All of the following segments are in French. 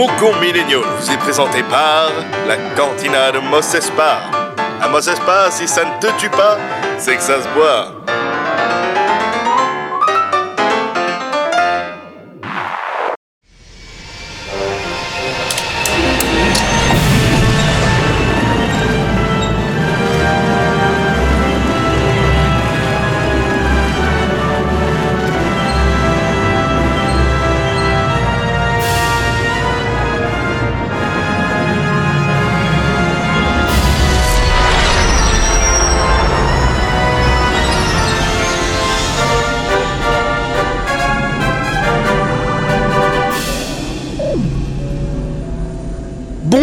Faucon Millennial vous est présenté par la cantina de Mos Espa. À Mos Espa, si ça ne te tue pas, c'est que ça se boit.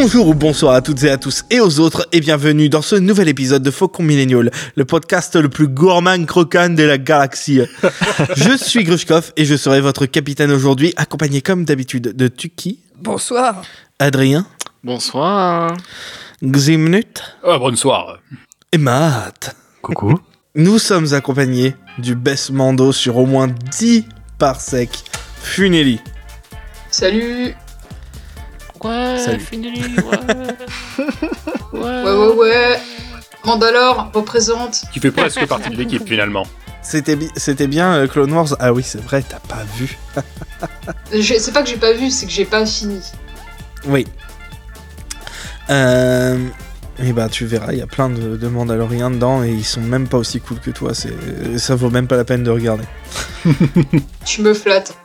Bonjour ou bonsoir à toutes et à tous et aux autres et bienvenue dans ce nouvel épisode de Faucon Millennial, le podcast le plus gourmand croquant de la galaxie. je suis Grushkov et je serai votre capitaine aujourd'hui, accompagné comme d'habitude de Tuki, Bonsoir. Adrien, Bonsoir. Ximnut Ah, bonsoir. et Matt. Coucou. Nous sommes accompagnés du best Mando sur au moins 10 parsecs Funeli. Salut. Ouais, Salut. fini, ouais. ouais. Ouais, ouais, ouais. Mandalore représente. Qui fait presque partie de l'équipe finalement. C'était bi- c'était bien euh, Clone Wars Ah oui, c'est vrai, t'as pas vu. C'est pas que j'ai pas vu, c'est que j'ai pas fini. Oui. Euh, et bah tu verras, il y a plein de, de Mandaloriens dedans et ils sont même pas aussi cool que toi. C'est, ça vaut même pas la peine de regarder. Tu me flattes.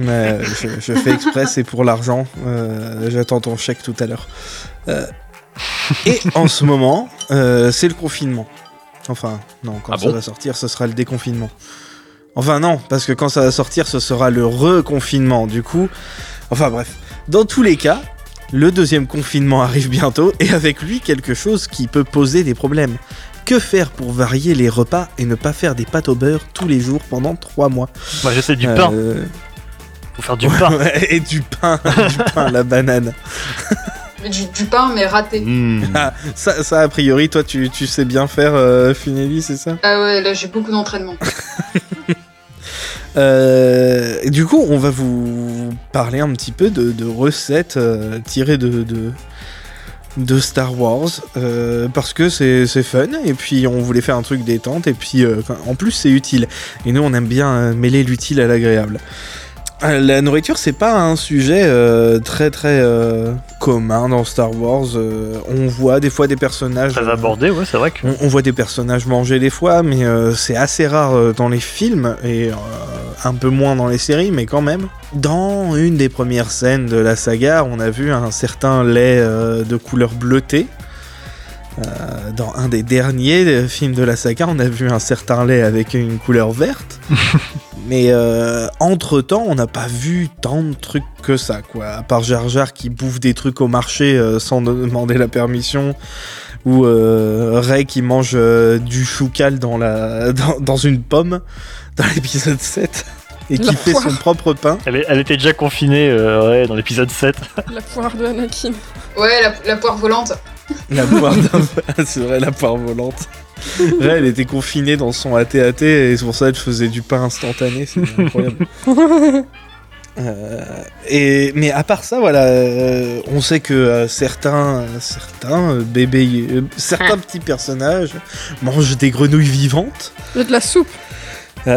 Mais je, je fais exprès, c'est pour l'argent. Euh, j'attends ton chèque tout à l'heure. Euh, et en ce moment, euh, c'est le confinement. Enfin, non, quand Ah ça bon va sortir, ce sera le déconfinement. Enfin non, parce que quand ça va sortir, ce sera le reconfinement. Du coup, enfin bref, dans tous les cas, le deuxième confinement arrive bientôt et avec lui quelque chose qui peut poser des problèmes. Que faire pour varier les repas et ne pas faire des pâtes au beurre tous les jours pendant trois mois? Moi, j'essaie du pain. Faire du pain. Et du pain, du pain à la banane. Du, du pain, mais raté. Hmm. Ah, ça, ça, a priori, toi, tu, tu sais bien faire, euh, Funeli, c'est ça? Ah ouais, là j'ai beaucoup d'entraînement. Euh, Du coup, on va vous parler un petit peu de, de recettes euh, tirées de, de, de Star Wars, euh, parce que c'est c'est fun, et puis on voulait faire un truc détente, et puis euh, en plus c'est utile. Et nous, on aime bien mêler l'utile à l'agréable. Euh, La nourriture, c'est pas un sujet euh, très très euh, commun dans Star Wars. Euh, on voit des fois des personnages. Très abordé, ouais, c'est vrai que. on, on voit des personnages manger des fois, mais c'est assez rare dans les films et un peu moins dans les séries, mais quand même. Dans une des premières scènes de la saga, on a vu un certain lait de couleur bleutée. Euh, dans un des derniers films de la saga, on a vu un certain lait avec une couleur verte. mais euh, entre temps, on n'a pas vu tant de trucs que ça, quoi. À part Jar Jar qui bouffe des trucs au marché euh, sans demander la permission ou euh, Ray qui mange euh, du choucal dans, la, dans, dans une pomme dans l'épisode 7 et qui La fait poire. son propre pain. Elle, est- elle était déjà confinée euh, ouais, dans l'épisode 7. La poire de Anakin. Ouais, la, la poire volante. La poire d'un- c'est vrai, la poire volante. Ray, elle était confinée dans son AT-AT et c'est pour ça qu'elle faisait du pain instantané, c'est incroyable. Euh, et mais à part ça, voilà, euh, on sait que euh, certains, certains bébés, certains petits personnages mangent des grenouilles vivantes. A de la soupe.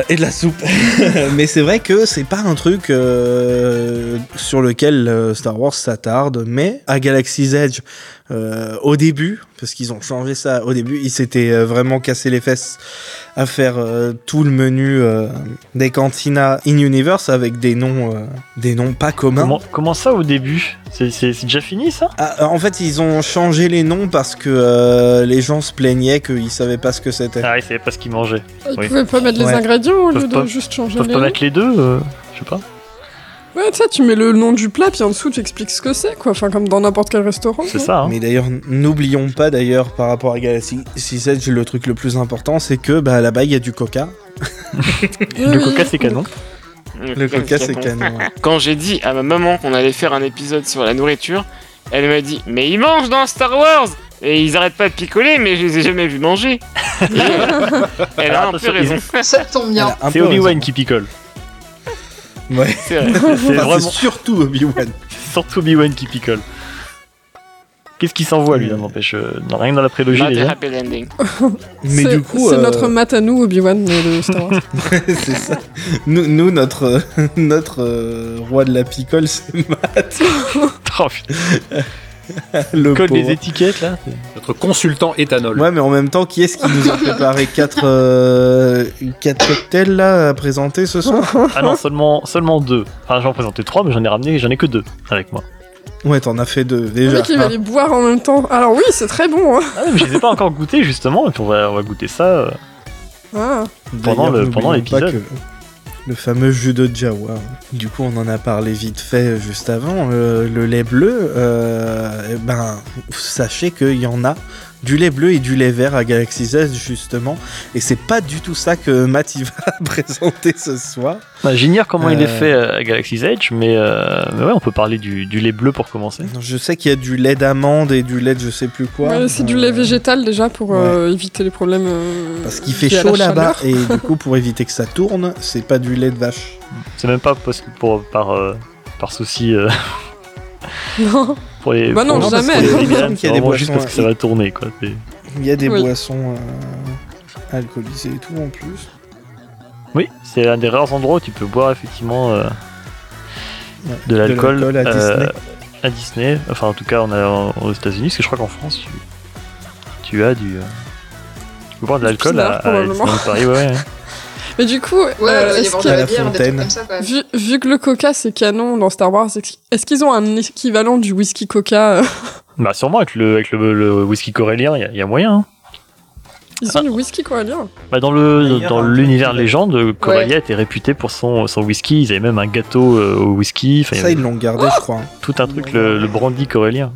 Et de la soupe. Mais c'est vrai que c'est pas un truc sur lequel Star Wars s'attarde. Mais à Galaxy's Edge, euh, au début, parce qu'ils ont changé ça au début, ils s'étaient euh, vraiment cassé les fesses à faire euh, tout le menu euh, des cantinas in-universe avec des noms, euh, des noms pas communs. Comment, comment ça au début? C'est c'est- c'est déjà fini ça? Ah, en fait, ils ont changé les noms parce que euh, les gens se plaignaient qu'ils savaient pas ce que c'était. Ah, ils savaient pas ce qu'ils mangeaient. Ils Oui. pouvaient pas mettre les Ouais. ingrédients au lieu de pas- juste changer Ils peuvent les pas noms. mettre les deux euh, Je sais pas. Ouais, tu sais, tu mets le nom du plat, puis en dessous, tu expliques ce que c'est, quoi. Enfin, comme dans n'importe quel restaurant. C'est ça, hein. Mais d'ailleurs, n'oublions pas d'ailleurs par rapport à Galaxy 6 le truc le plus important, c'est que bah, là-bas il y a du coca. Le coca, c'est canon. Le coca c'est canon. ouais. Quand j'ai dit à ma maman qu'on allait faire un épisode sur la nourriture, elle m'a dit Mais ils mangent dans Star Wars Et ils arrêtent pas de picoler, mais je les ai jamais vus manger. Et, elle a un peu raison. Ça tombe bien. C'est Obi-Wan qui picole. Ouais. C'est vrai. C'est Enfin, vraiment. c'est surtout Obi-Wan. surtout Obi-Wan qui picole. Qu'est-ce qu'il s'envoie lui, Euh. n'empêche euh, Rien que dans la prélogie Not a déjà. happy landing. Mais C'est- du coup, C'est euh, notre mat à nous, Obi-Wan, de Star Wars. c'est ça. Nous, nous, notre, notre euh, roi de la picole, c'est Matt. Oh, le colle des étiquettes là. Notre consultant éthanol. Ouais, mais en même temps, qui est-ce qui nous a préparé quatre, euh, quatre cocktails là à présenter ce soir? Ah non, seulement, seulement deux. Enfin, j'en présentais trois, mais j'en ai ramené, j'en ai que deux avec moi. Ouais, t'en as fait deux Le déjà. mec, il va hein. les boire en même temps. Alors oui, c'est très bon. Hein. Ah, mais je les ai pas encore goûtés justement, et puis on va, on va goûter ça. euh, Ah. pendant le- l'épisode. Le fameux jus de Jawa. Du coup, on en a parlé vite fait juste avant. Le, le lait bleu, euh, eh ben, sachez qu'il y en a du lait bleu et du lait vert à Galaxy Z justement. Et c'est pas du tout ça que Matt il va présenter ce soir. bah, J'ignore comment il est Euh. fait euh, à Galaxy's Edge, mais, euh, mais ouais, on peut parler du, du lait bleu pour commencer. Je sais qu'il y a du lait d'amande et du lait de je sais plus quoi. Ouais, c'est du lait végétal déjà pour euh, éviter les problèmes. euh, Parce qu'il fait chaud là-bas et du coup pour éviter que ça tourne, c'est pas du lait de vache. C'est même pas parce que pour, par, euh, par souci euh, Non. pour les. Bah non, pour- jamais. pour les véganes, y a des juste parce que ça va tourner quoi. Il y a des Oui. boissons euh, alcoolisées et tout en plus. Oui, c'est un des rares endroits où tu peux boire effectivement euh, Ouais. de l'alcool à euh, Disney. à Disney. Enfin, en tout cas, on a aux États-Unis, parce que je crois qu'en France, tu, tu as du. euh, tu peux boire de l'alcool à. Disneyland Paris, ouais, ouais. Mais du coup, Ouais, euh, est-ce qu'il de y a- la la bière, des trucs fontaine. comme ça quand même. vu, vu que le coca c'est canon dans Star Wars, est-ce qu'ils ont un équivalent du whisky coca euh, Bah, sûrement avec le, avec le, le whisky corélien, il y, a- il y a moyen. hein. Ils ont du whisky corallien. Bah, dans le dans un l'univers légende, Corelia était réputé pour son, son whisky. Ils avaient même un gâteau euh, au whisky. Enfin, Ça avait ils l'ont gardé je crois. tout un truc, le, le brandy corélien.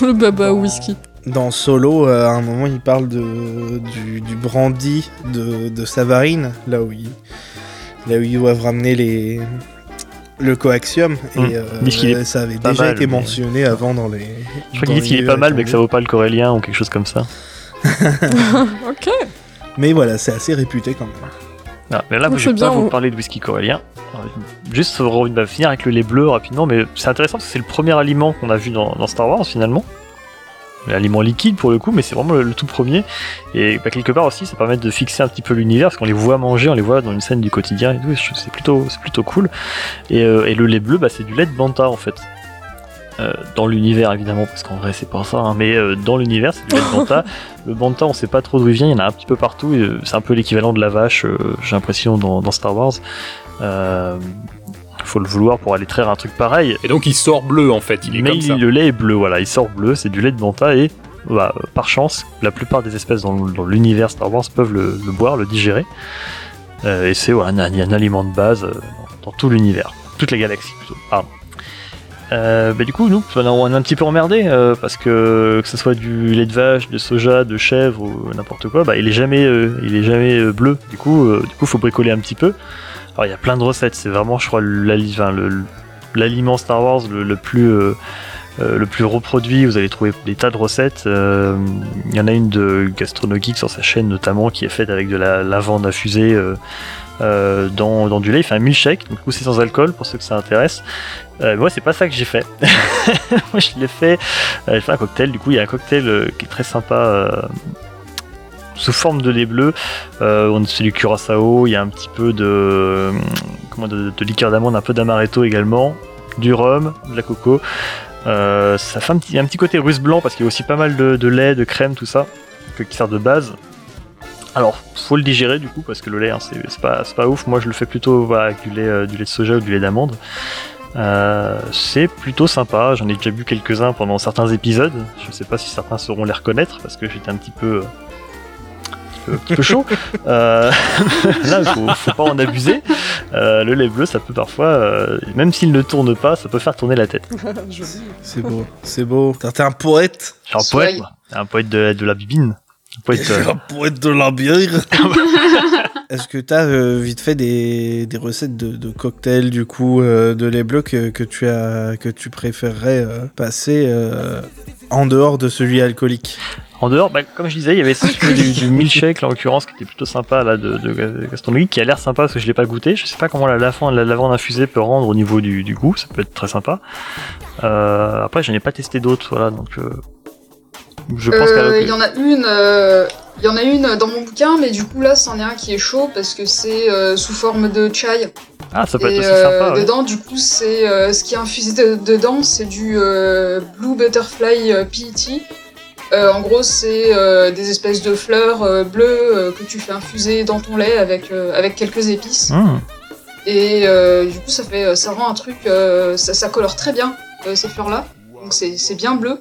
Le baba au whisky. Dans Solo, euh, à un moment, il parle de, du, du brandy de, de Savarine, là où, ils, là où ils doivent ramener les, le coaxium. Et euh, Ils disent qu'il est ça avait déjà mal, été mais- mentionné avant dans les. Je crois qu'ils disent qu'il est pas mal, mais que ça vaut pas le corélien ou quelque chose comme ça. ok. Mais voilà, c'est assez réputé quand même. Ah, mais là, moi, je vais pas vous on- parler de whisky corélien. Euh, Juste, on va finir avec le lait bleu rapidement, mais c'est intéressant parce que c'est le premier aliment qu'on a vu dans, dans Star Wars finalement. L'aliment liquide pour le coup, mais c'est vraiment le, le tout premier. Et bah, quelque part aussi, ça permet de fixer un petit peu l'univers parce qu'on les voit manger, on les voit dans une scène du quotidien et tout. et je- C'est plutôt, c'est plutôt cool. Et, euh, et le lait bleu, bah, c'est du lait de banta en fait. Euh, dans l'univers évidemment, parce qu'en vrai c'est pas ça, hein, mais euh, dans l'univers c'est du lait de banta. le banta, on sait pas trop d'où il vient, il y en a un petit peu partout. c'est un peu l'équivalent de la vache, euh, j'ai l'impression dans, dans Star Wars. Faut le vouloir pour aller traire un truc pareil. Et donc il sort bleu en fait, il est mais comme il- ça. le lait est bleu, voilà, il sort bleu, c'est du lait de banta et bah, par chance, la plupart des espèces dans, dans l'univers Star Wars peuvent le, le boire, le digérer. Euh, et c'est un, un aliment de base euh, dans, dans tout l'univers, toute la galaxie plutôt. Pardon. Euh, bah, du coup, nous, on est un petit peu emmerdé parce que que ce soit du lait de vache, de soja, de chèvre ou n'importe quoi, bah, il est jamais, il est jamais bleu. Du coup, du coup, faut bricoler un petit peu. Alors, il y a plein de recettes. C'est vraiment, je crois, l'aliment Star Wars le, plus euh, euh, le plus reproduit. Vous allez trouver des tas de recettes. Euh, Il y en a une de Gastronogeek sur sa chaîne notamment qui est faite avec de la lavande infusée dans, dans du lait. Il fait un milkshake. Donc, c'est sans alcool pour ceux que ça intéresse. Moi, c'est pas ça que j'ai fait. moi, je l'ai fait. j'ai fait un cocktail. Du coup, il y a un cocktail qui est très sympa. Sous forme de lait bleu, euh, on c'est du curaçao, il y a un petit peu de, comment, de, liqueur d'amande, un peu d'amaretto également, du rhum, de la coco. Euh, ça fait un petit, côté russe blanc parce qu'il y a aussi pas mal de, lait, de crème, tout ça, qui sert de base. Alors, faut le digérer du coup parce que le lait, hein, c'est pas, ouf. Moi, je le fais plutôt avec du lait, euh, du lait de soja ou du lait d'amande. Euh, c'est plutôt sympa. J'en ai déjà bu quelques-uns pendant certains épisodes. Je sais pas si certains sauront les reconnaître parce que j'étais un petit peu, peu, un petit peu chaud. Euh, là, il faut, faut pas en abuser. Euh, le lait bleu, ça peut parfois, euh, même s'il ne tourne pas, ça peut faire tourner la tête. C'est beau, c'est beau. T'es un poète. Je suis un poète, moi. Un poète de, de la bibine. Euh, un poète de la bière. Est-ce que t'as euh, vite fait des, des recettes de, de cocktails du coup euh, de lait bleu que, que tu as que tu préférerais euh, passer euh, en dehors de celui alcoolique? En dehors, bah, comme je disais, il y avait celui du, du milkshake, là, en l'occurrence, qui était plutôt sympa, là, de, de gastronomie, qui a l'air sympa parce que je l'ai pas goûté. Je sais pas comment la, lavande, la lavande infusée peut rendre au niveau du, du goût, ça peut être très sympa. Euh, après, je n'ai pas testé d'autres, voilà, donc euh, je pense Euh, Il y en a une, euh, il y en a une dans mon bouquin, mais du coup là, c'en est un qui est chaud parce que c'est euh, sous forme de chai. Ah, ça peut être Et aussi euh, sympa, ouais. dedans, du coup, c'est ce qui est infusé de- dedans, c'est du Blue Butterfly PET. En gros, c'est des espèces de fleurs bleues que tu fais infuser dans ton lait avec, avec quelques épices. Hum. Et du coup, ça fait, ça rend un truc, ça, ça colore très bien ces fleurs-là. Donc c'est bien bleu.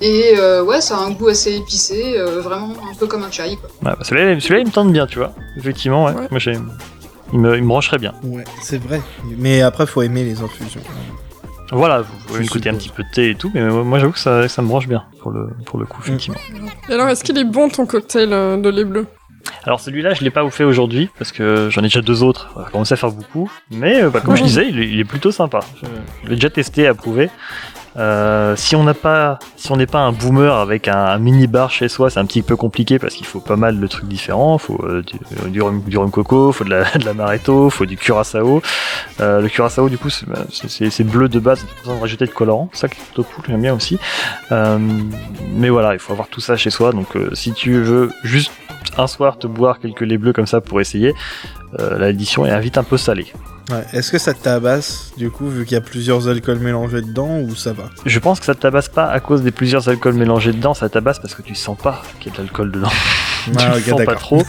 Et euh, ouais, ça a un goût assez épicé, euh, vraiment un peu comme un chai. Quoi. Bah, celui-là, celui-là, il me tente bien, tu vois. Effectivement, ouais. Ouais. Moi, j'ai... Il me, il me brancherait bien. Ouais, c'est vrai. Mais après, faut aimer les infusions. Voilà, vous pouvez Je écouter un petit peu de thé et tout, mais moi, j'avoue que ça, ça me branche bien, pour le, pour le coup, effectivement. Et alors, est-ce qu'il est bon ton cocktail euh, de lait bleu? Alors celui-là, je l'ai pas fait aujourd'hui parce que j'en ai déjà deux autres. Ça commence à faire beaucoup, mais euh, bah, comme je disais, il est, il est plutôt sympa. Je, je l'ai déjà testé, approuvé. Euh, si on n'a pas, si on n'est pas un boomer avec un, mini bar chez soi, c'est un petit peu compliqué parce qu'il faut pas mal de trucs différents. Faut euh, du, euh, du rhum, du rhum coco, faut de la, de l'amaretto, faut du curaçao. Euh, le curaçao, du coup, c'est, bah, c'est- c'est c'est bleu de base, pas besoin de rajouter de colorant. Ça qui est plutôt cool, j'aime bien aussi. Mais voilà, il faut avoir tout ça chez soi. Donc si tu veux juste un soir te boire quelques laits bleus comme ça pour essayer, l'édition est vite un peu salée. Ouais. Est-ce que ça te tabasse, du coup, vu qu'il y a plusieurs alcools mélangés dedans, ou ça va? Je pense que ça te tabasse pas à cause des plusieurs alcools mélangés dedans, ça tabasse parce que tu sens pas qu'il y a de l'alcool dedans. tu Ah, le ok, sens pas trop.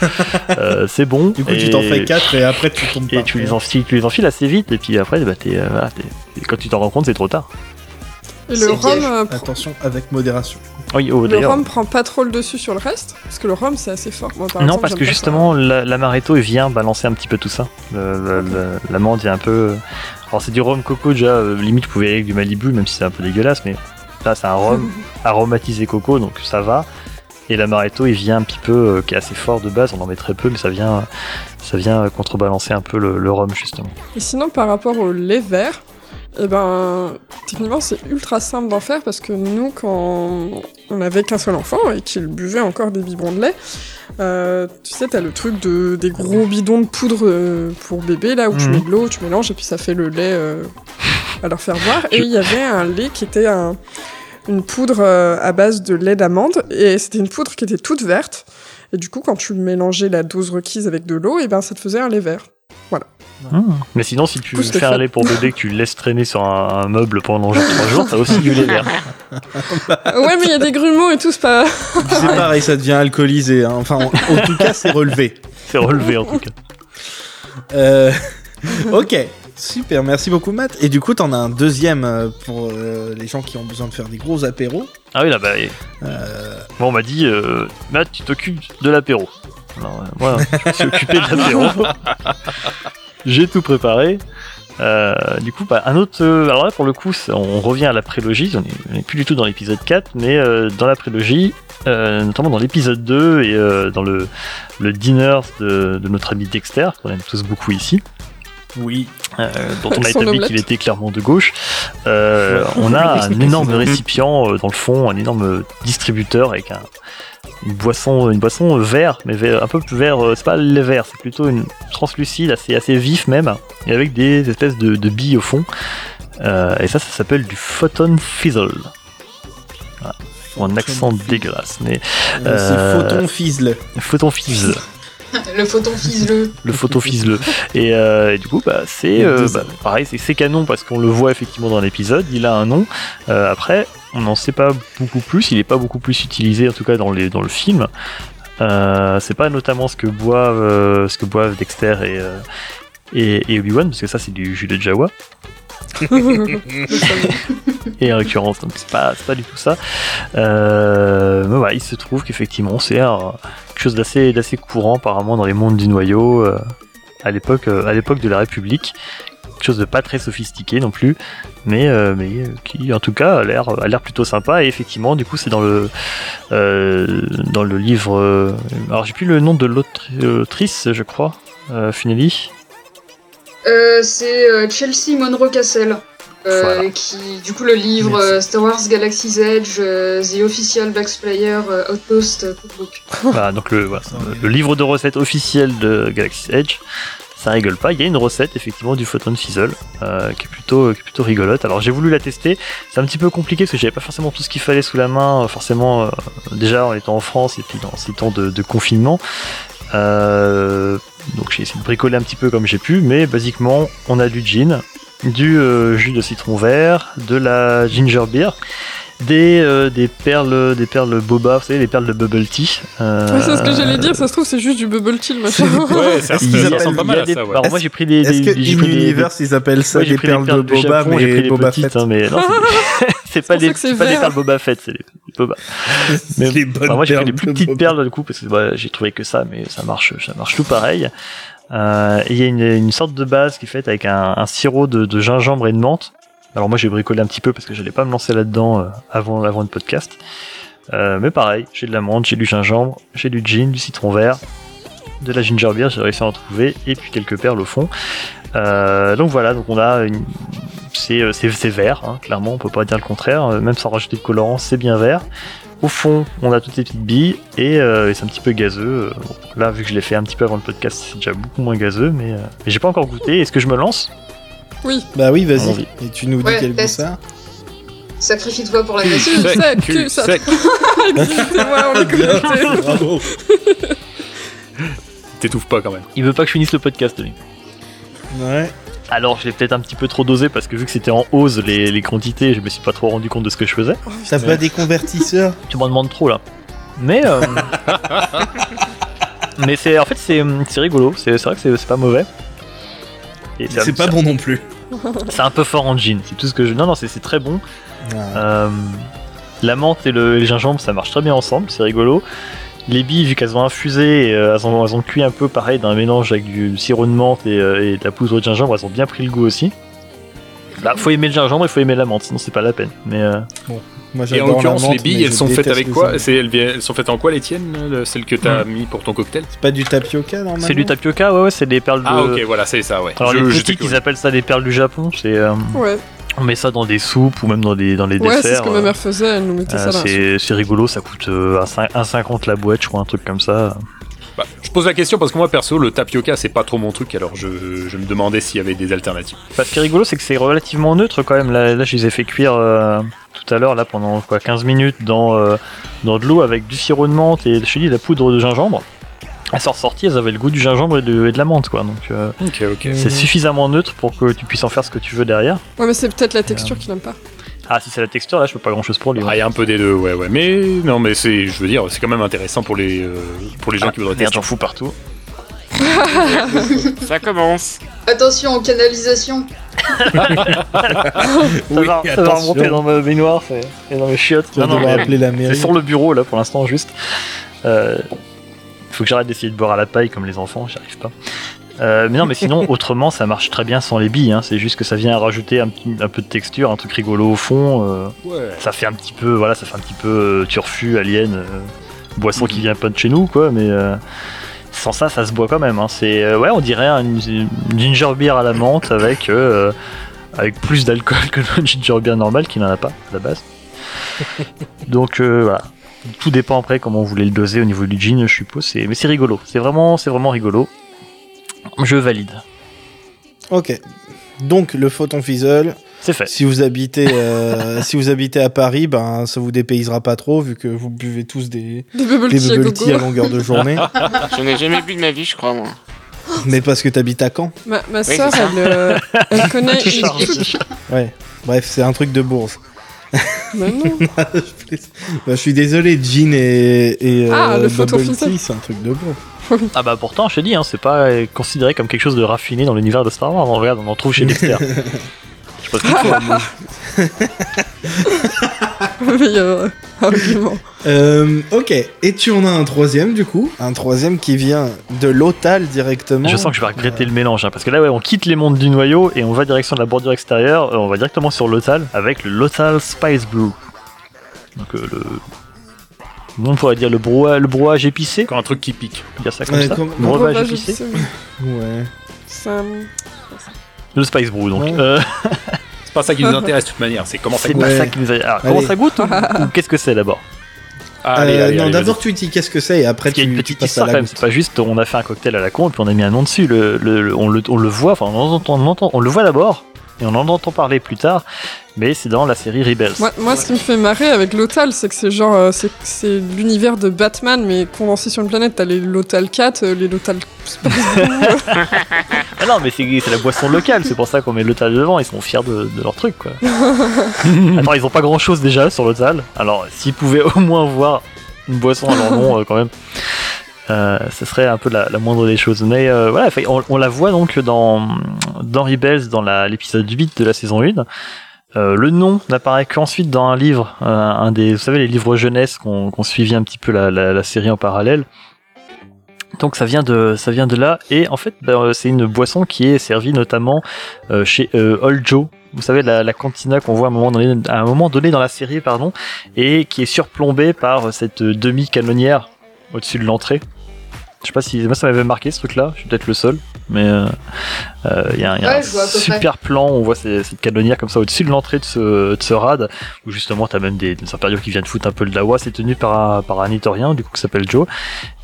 Euh, c'est bon. Du coup, et... tu t'en fais 4 et après tu tombes Et pas. tu les, enfiles, tu les enfiles assez vite, et puis après, bah, euh, voilà, et quand tu t'en rends compte, c'est trop tard. Et le rhum, euh, pr- Attention, avec modération. Oui, oh, le rhum prend pas trop le dessus sur le reste Parce que le rhum, c'est assez fort. Moi, par Non, exemple, parce que justement, la- l'amaretto il vient balancer un petit peu tout ça. L'amande vient un peu. Alors, c'est du rhum coco déjà, euh, limite, vous pouvez y aller avec du Malibu, même si c'est un peu dégueulasse, mais là, c'est un rhum aromatisé coco, donc ça va. Et l'amaretto, il vient un petit peu, euh, qui est assez fort de base, on en met très peu, mais ça vient, ça vient contrebalancer un peu le, le rhum, justement. Et sinon, par rapport au lait vert, eh ben, techniquement, c'est ultra simple d'en faire parce que nous, quand on avait qu'un seul enfant et qu'il buvait encore des biberons de lait, euh, tu sais, t'as le truc de, des gros bidons de poudre euh, pour bébé, là, où tu Mhm. mets de l'eau, tu mélanges et puis ça fait le lait euh, à leur faire boire. Et il y avait un lait qui était un- une poudre euh, à base de lait d'amande et c'était une poudre qui était toute verte. Et du coup, quand tu mélangeais la dose requise avec de l'eau, et ben, ça te faisait un lait vert. Mais sinon, si tu fais un lait pour bébé que tu le laisses traîner sur un, un meuble pendant genre 3 jours, t'as aussi du lait vert. ouais, mais il y a des grumeaux et tout, c'est pas. C'est pareil, ça devient alcoolisé. hein. Enfin, en, en tout cas, c'est relevé. C'est relevé en tout cas. Euh, ok, super, merci beaucoup Matt. Et du coup, t'en as un deuxième euh, pour euh, les gens qui ont besoin de faire des gros apéros. Ah oui, là, bah, Euh, Bon, on m'a dit, euh, Matt, tu t'occupes de l'apéro. Alors, euh, moi, je me suis occupé de l'apéro. J'ai tout préparé. Euh, du coup, bah, un autre. euh, alors là, pour le coup, on revient à la prélogie. On est- on n'est plus du tout dans l'épisode 4, mais euh, dans la prélogie, euh, notamment dans l'épisode 2 et euh, dans le, le dinner de, de notre ami Dexter, qu'on aime tous beaucoup ici. oui. euh, dont on a établi qu'il était clairement de gauche. Euh, on a un énorme récipient euh, dans le fond, un énorme distributeur avec un, une boisson, une boisson vert, mais vert- un peu plus vert. euh, C'est pas le vert, c'est plutôt une translucide, assez assez vif même, et avec des espèces de, de billes au fond. Euh, et ça, ça s'appelle du photon fizzle. Voilà. En accent dégueulasse, mais Euh, C'est photon fizzle. photon fizzle. Le photon fizzleux. le photo fizzleux. Et, euh, et du coup, bah, c'est euh, bah, pareil, c'est c'est canon parce qu'on le voit effectivement dans l'épisode. Il a un nom. Euh, après, on n'en sait pas beaucoup plus. Il n'est pas beaucoup plus utilisé, en tout cas dans, les, dans le film. Euh, c'est pas notamment ce que boivent, euh, ce que boivent Dexter et, euh, et, et Obi-Wan, parce que ça c'est du jus de Jawa. Et en l'occurrence, donc c'est pas, pas du tout ça. Euh, mais voilà, il se trouve qu'effectivement c'est quelque chose d'assez, courant apparemment dans les mondes du noyau à l'époque de la République. Quelque chose de pas très sophistiqué non plus, mais, euh, mais euh, qui en tout cas a l'air, a l'air plutôt sympa. Et effectivement, du coup, c'est dans le, euh, dans le livre. alors j'ai plus le nom de l'autrice, je crois, euh, c'est Chelsea Monroe Cassel. Voilà. qui, du coup, le livre Merci. Star Wars Galaxy's Edge, The Official Black Player Outpost Cookbook. Voilà, donc le, voilà, le- livre de recettes officiel de Galaxy Edge, ça rigole pas. Il y a une recette effectivement du photon fizzle euh, qui est plutôt qui est plutôt rigolote. Alors j'ai voulu la tester. C'est un petit peu compliqué parce que j'avais pas forcément tout ce qu'il fallait sous la main. euh, Forcément, euh, déjà en étant en France et puis dans ces temps de, confinement. Euh, donc j'ai essayé de bricoler un petit peu comme j'ai pu, mais basiquement on a du gin, du jus de citron vert, de la ginger beer, des, euh, des perles des perles boba, vous savez les perles de bubble tea. euh, Ouais, c'est ce que j'allais dire, ça se trouve, c'est juste du bubble tea le machin. Ouais, ça, ressemble appellent- pas mal à des- ça, ouais. Alors moi j'ai pris des, Est-ce des- que j'ai In pris des- Universe ils appellent ça des pris des perles de Boba Japon, j'ai pris mais des Boba petites, Fett hein, mais non, c'est des- pas des pas des perles Boba Fett, c'est des des Boba. Mais- Les bonnes Enfin, moi j'ai pris perles les plus petites perles du coup parce que bah, j'ai trouvé que ça, mais ça marche, ça marche tout pareil. Euh, Il y a une, une sorte de base qui est faite avec un, un sirop de, de gingembre et de menthe. Alors moi j'ai bricolé un petit peu parce que j'allais pas me lancer là-dedans euh, avant le podcast. Euh, mais pareil, j'ai de la menthe, j'ai du gingembre, j'ai du gin, du citron vert, de la ginger beer, j'ai réussi à en trouver, et puis quelques perles au fond. Euh, donc voilà, donc on a c'est vert, hein, clairement, on peut pas dire le contraire, même sans rajouter de colorant, c'est bien vert. Au fond, on a toutes les petites billes et, et c'est un petit peu gazeux. Là, vu que je l'ai fait un petit peu avant le podcast, c'est déjà beaucoup moins gazeux, mais, mais j'ai pas encore goûté. Est-ce que je me lance? Oui, Bah oui, vas-y. Et tu nous dis Ouais, quel goût ça a Sacrifie-toi pour la cul nation. Sec, sec, cul cul, ça. sec. Exactement, on est connecté. Bravo. T'étouffes pas quand même. Il veut pas que je finisse le podcast, lui. Ouais. Alors, je l'ai peut-être un petit peu trop dosé parce que vu que c'était en hausse les, les quantités, je me suis pas trop rendu compte de ce que je faisais. T'as pas des convertisseurs? Tu m'en demandes trop là. Mais euh, mais c'est en fait c'est c'est rigolo. C'est c'est vrai que c'est c'est pas mauvais. C'est pas bon non plus. C'est un peu fort en gin. C'est tout ce que je. Non non c'est très bon. Ouais. Euh, la menthe et le, gingembre ça marche très bien ensemble. C'est rigolo. Les billes, vu qu'elles ont infusé, et, euh, elles, ont, elles ont cuit un peu pareil dans un mélange avec du sirop de menthe et, euh, et de la poudre de gingembre, elles ont bien pris le goût aussi. Là, faut aimer le gingembre, il faut aimer la menthe, sinon c'est pas la peine. Mais euh, Moi, Et en l'occurrence, les billes, elles je sont faites avec quoi. C'est elles, elles sont faites en quoi les tiennes le- Celles que t'as mis pour ton cocktail C'est pas du tapioca normalement c'est du tapioca, ouais, ouais, c'est des perles de. Ah ok, voilà, c'est ça, ouais. Alors Je- les petites, ils appellent ça des perles du Japon. C'est euh, Ouais, on met ça dans des soupes ou même dans des dans les ouais c'est desserts. ce que ma euh, mère faisait, elle nous mettait euh, ça c'est c'est rigolo, ça coûte euh, un cin- un 50 la boîte, je crois, un truc comme ça. Je pose la question parce que moi perso, le tapioca c'est pas trop mon truc, alors je, je me demandais s'il y avait des alternatives. Bah, ce qui est rigolo, c'est que c'est relativement neutre quand même. Là, là je les ai fait cuire euh, tout à l'heure là pendant quoi 15 minutes dans euh, dans de l'eau avec du sirop de menthe et je te dis de la poudre de gingembre. Elles sont ressorties, elles avaient le goût du gingembre et de, et de la menthe quoi. Donc euh, Ok, ok. c'est suffisamment neutre pour que tu puisses en faire ce que tu veux derrière. Ouais, mais c'est peut-être la texture qu'il aime pas. Ah si c'est la texture là, je peux pas grand chose pour lui. Ah, il y a un peu des deux, ouais, ouais. Mais non, mais c'est, je veux dire, c'est quand même intéressant pour les, euh, pour les gens qui voudraient Merde, tester. j'en fous partout. Ça commence. Attention aux canalisations. ça Oui, va, ça va attention. remonter dans ma baignoire c'est- et dans mes chiottes. Tu vas Non, non, mais- appeler la C'est mairie. sur le bureau là pour l'instant juste. Euh, faut que j'arrête d'essayer de boire à la paille comme les enfants, j'y arrive pas. Euh, mais non, mais sinon, autrement, ça marche très bien sans les billes. hein. C'est juste que ça vient rajouter un, petit- un peu de texture, un truc rigolo au fond. euh, Ouais. ça fait un petit peu, voilà, ça fait un petit peu euh, turfu, alien, boisson qui vient pas de chez nous, quoi. Mais sans ça, ça se boit quand même. hein. C'est, ouais, on dirait une, une ginger beer à la menthe avec avec plus d'alcool que notre ginger beer normal qui n'en a pas à la base. Donc voilà. Tout dépend après comment vous voulez le doser au niveau du gin, je suppose. Mais c'est rigolo. C'est vraiment, c'est vraiment rigolo. Je valide. Ok. Donc le photon fizzle, C'est fait. si vous habitez euh, si vous habitez à Paris, ben ça vous dépaysera pas trop vu que vous buvez tous des, Des bubble des tea à bubble tea à gogo. longueur de journée. Je n'ai jamais bu de ma vie, je crois, moi. mais parce que t'habites à Caen. Ma, ma soeur, elle, euh, elle connaît Tu une. Ouais. Bref, c'est un truc de bourse. Mais non. Bah, je suis désolé, gin et, et Ah, euh, le photon bubble fizzle. tea, c'est un truc de bourse. Ah bah pourtant, je te dis, hein, c'est pas euh, considéré comme quelque chose de raffiné dans l'univers de Star Wars. On regarde, on en trouve chez Dexter. Je qu'il argument. Euh, ok, et tu en as un troisième du coup Un troisième qui vient de l'Otal directement. Je sens que je vais regretter le mélange, hein, parce que là, ouais, on quitte les mondes du noyau et on va direction de la bordure extérieure. euh, on va directement sur Lotal avec le Lotal Spice Brew. Donc euh, le. On pourrait dire le brouage, le brouage épicé, Encore un truc qui pique. on peut dire ça comme Ouais, ça. comme- Breuvage épicé. Ouais. Ça... Le Spice Brew, donc. Ouais. Euh, pas ça qui nous intéresse de toute manière, c'est comment ça C'est goûte. pas ça qui nous a. Alors, comment ça goûte ou, ou qu'est-ce que c'est d'abord Allez, Euh, allez, non, d'abord tu dis qu'est-ce que c'est et après Parce qu'il y a tu, une tu petite histoire quand même. C'est pas juste on a fait un cocktail à la con et puis on a mis un nom dessus. Le, le- le- on, le, on le voit, enfin on, entend, on, entend- on le voit d'abord et on en entend parler plus tard. Mais c'est dans la série Rebels. Moi, moi, ce qui me fait marrer avec Lothal, c'est que c'est genre, euh, c'est l'univers de Batman, mais condensé sur une planète. T'as les Lothal 4, euh, les euh. Ah non, mais c'est c'est la boisson locale, c'est pour ça qu'on met le tal devant, ils sont fiers de, de leur truc quoi. Attends, ils ont pas grand chose déjà sur le tal, alors s'ils pouvaient au moins voir une boisson à leur nom euh, quand même, euh, ce serait un peu la, la moindre des choses. Mais euh, voilà, on, on la voit donc dans, dans Rebels, dans l'épisode 8 de la saison 1. Euh, le nom n'apparaît qu'ensuite dans un livre, euh, un des, vous savez, les livres jeunesse qu'on qu'on suivit un petit peu la, la, la série en parallèle. Donc ça vient de ça vient de là et en fait ben, euh, c'est une boisson qui est servie notamment chez Old Joe. Vous savez la, la cantina qu'on voit à un moment donné à un moment donné dans la série pardon et qui est surplombée par cette demi canonnière au-dessus de l'entrée. Je sais pas si moi ça m'avait marqué ce truc là, je suis peut-être le seul mais euh, euh, il y a, un- y a Ouais, super plan, on voit cette canonnière comme ça au-dessus de l'entrée de ce, de ce rad où justement t'as même des, des impériaux qui viennent foutre un peu le dawa, c'est tenu par un, par un itorien du coup qui s'appelle Joe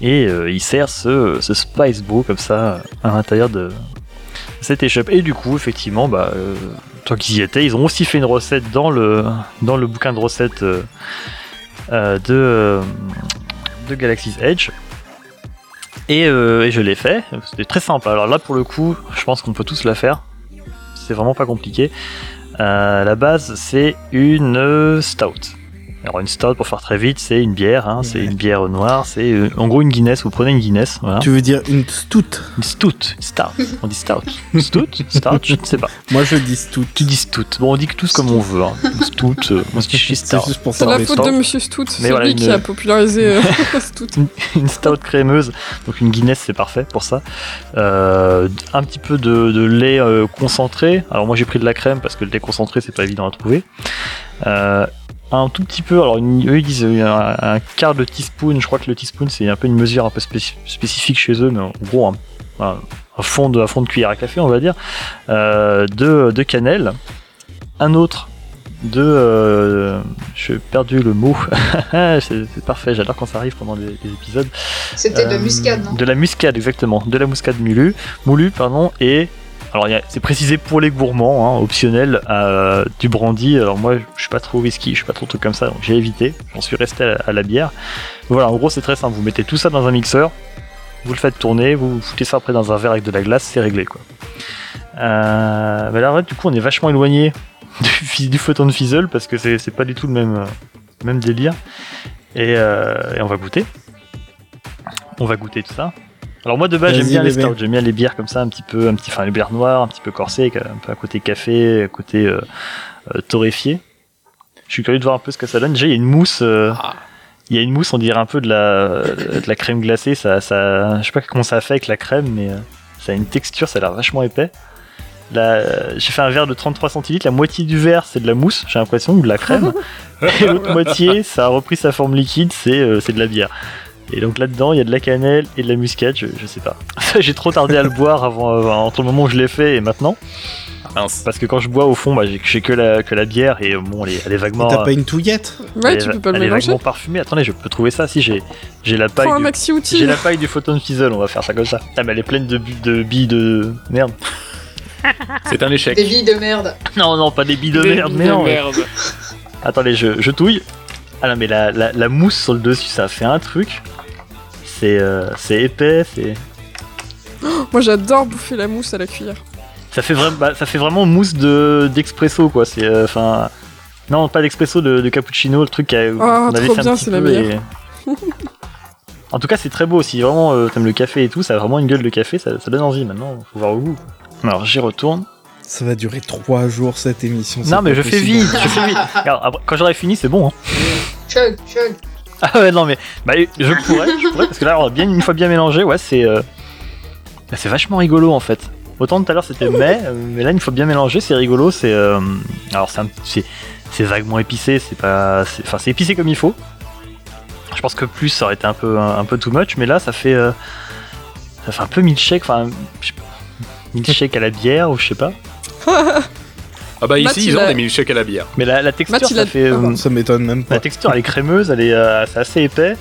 et euh, il sert ce, ce Spice Brew comme ça à l'intérieur de cette échoppe. Et du coup, effectivement, bah, euh, tant qu'ils y étaient, ils ont aussi fait une recette dans le, dans le bouquin de recettes de, de Galaxy's Edge. Et, euh, et je l'ai fait, c'était très simple. Alors là, pour le coup, je pense qu'on peut tous la faire. C'est vraiment pas compliqué. Euh, la base, c'est une euh, stout. Alors une stout, pour faire très vite, c'est une bière. hein, C'est Ouais. une bière noire. C'est euh, en gros une Guinness. Vous prenez une Guinness. Voilà. Tu veux dire une stout? Une stout, une stout. On dit stout. Stout, stout, je ne sais pas. Moi je dis stout. Tu dis stout. Bon, on dit que tous comme on veut. Hein. Stout, euh, moi je dis C'est stout. juste pour C'est la faute stouts. de Monsieur Stout, c'est voilà, lui une- qui a popularisé euh, Stout. une stout crémeuse, donc une Guinness c'est parfait pour ça. Euh, un petit peu de, de lait euh, concentré. Alors moi j'ai pris de la crème parce que le lait concentré c'est pas évident à trouver. Euh, un tout petit peu, alors eux ils disent euh, un, un quart de teaspoon. Je crois que le teaspoon c'est un peu une mesure un peu spéci- spécifique chez eux, mais en gros un, un- un fond de fond de cuillère à café on va dire euh, de, de cannelle. Un autre de euh, j'ai perdu le mot c'est parfait j'adore quand ça arrive pendant les, les épisodes C'était de euh, muscade, non? De la muscade, exactement. De la muscade moulue, moulue, pardon, et alors c'est précisé pour les gourmands, hein, optionnel, euh, du brandy. Alors moi, je suis pas trop whisky, je suis pas trop truc comme ça, donc j'ai évité. J'en suis resté à la, bière. Voilà, en gros, c'est très simple. Vous mettez tout ça dans un mixeur, vous le faites tourner, vous foutez ça après dans un verre avec de la glace, c'est réglé, quoi. Euh, mais là, ouais, du coup, on est vachement éloigné du, photon de fizzle parce que c'est pas du tout le même, même délire. Et, euh, et on va goûter. On va goûter tout ça. Alors moi de base j'aime bien les stouts, j'aime bien les bières comme ça, un petit peu, un petit, enfin les bières noires, un petit peu corsées, un peu à côté café, à côté euh, euh, torréfié. Je suis curieux de voir un peu ce que ça donne. Déjà il y a une mousse, euh, Ah. il y a une mousse, on dirait un peu de la, de la crème glacée. Ça, ça, je sais pas comment ça a fait avec la crème, mais euh, ça a une texture, ça a l'air vachement épais. Là, euh, j'ai fait un verre de 33 centilitres, la moitié du verre c'est de la mousse, j'ai l'impression, ou de la crème. et l'autre moitié, ça a repris sa forme liquide, c'est euh, c'est de la bière. Et donc là-dedans, il y a de la cannelle et de la muscade, je, je sais pas. J'ai trop tardé à le boire avant, euh, entre le moment où je l'ai fait et maintenant. Mince. Parce que quand je bois, au fond, bah, j'ai j'ai que la, que la bière et euh, bon, elle est, elle est vaguement. T'as pas une touillette? Ouais, tu peux pas le elle est vaguement parfumée. Attendez, je peux trouver ça si j'ai j'ai la paille. Prends un maxi J'ai outil. la paille du photon fizzle, on va faire ça comme ça. Ah, mais elle est pleine de, bu- de billes de merde. C'est un échec. Des billes de merde. Non, non, pas des billes de Des merde, billes mais de non. merde. Attendez, je, je touille. Ah non, mais la, la, la mousse sur le dessus, ça fait un truc. C'est euh, c'est épais, c'est. Moi j'adore bouffer la mousse à la cuillère. Ça fait, vraiment bah, ça fait vraiment mousse de d'expresso, quoi. C'est. euh, non, pas d'expresso, de, de cappuccino, le truc qu'on Ah, avait trop fait un bien, petit c'est la peu. meilleure. et- en tout cas, c'est très beau. Si vraiment euh, t'aimes le café et tout, ça a vraiment une gueule de café, ça, ça donne envie maintenant. Faut voir au goût. Alors, j'y retourne. Ça va durer 3 jours cette émission. Non, mais je fais vite, je fais vite. Quand j'aurai fini, c'est bon. Hein. Chug, chug. Ah ouais, non, mais bah, je pourrais, je pourrais, parce que là, bien, une fois bien mélangé, ouais, c'est euh, bah, c'est vachement rigolo en fait. Autant tout à l'heure c'était mais, euh, mais là, une fois bien mélangé, c'est rigolo. C'est euh, alors c'est c'est vaguement épicé, c'est pas, enfin c'est épicé comme il faut. Je pense que plus ça aurait été un peu un, peu too much, mais là ça fait euh, ça fait un peu milkshake, enfin milkshake à la bière ou je sais pas. Ah bah Matt, ici, il ils ont a- des milkshakes à la bière. Mais la, la texture, Matt, il ça a- fait. euh, Ça m'étonne même pas. La texture elle est crémeuse, elle est, euh, c'est assez épais.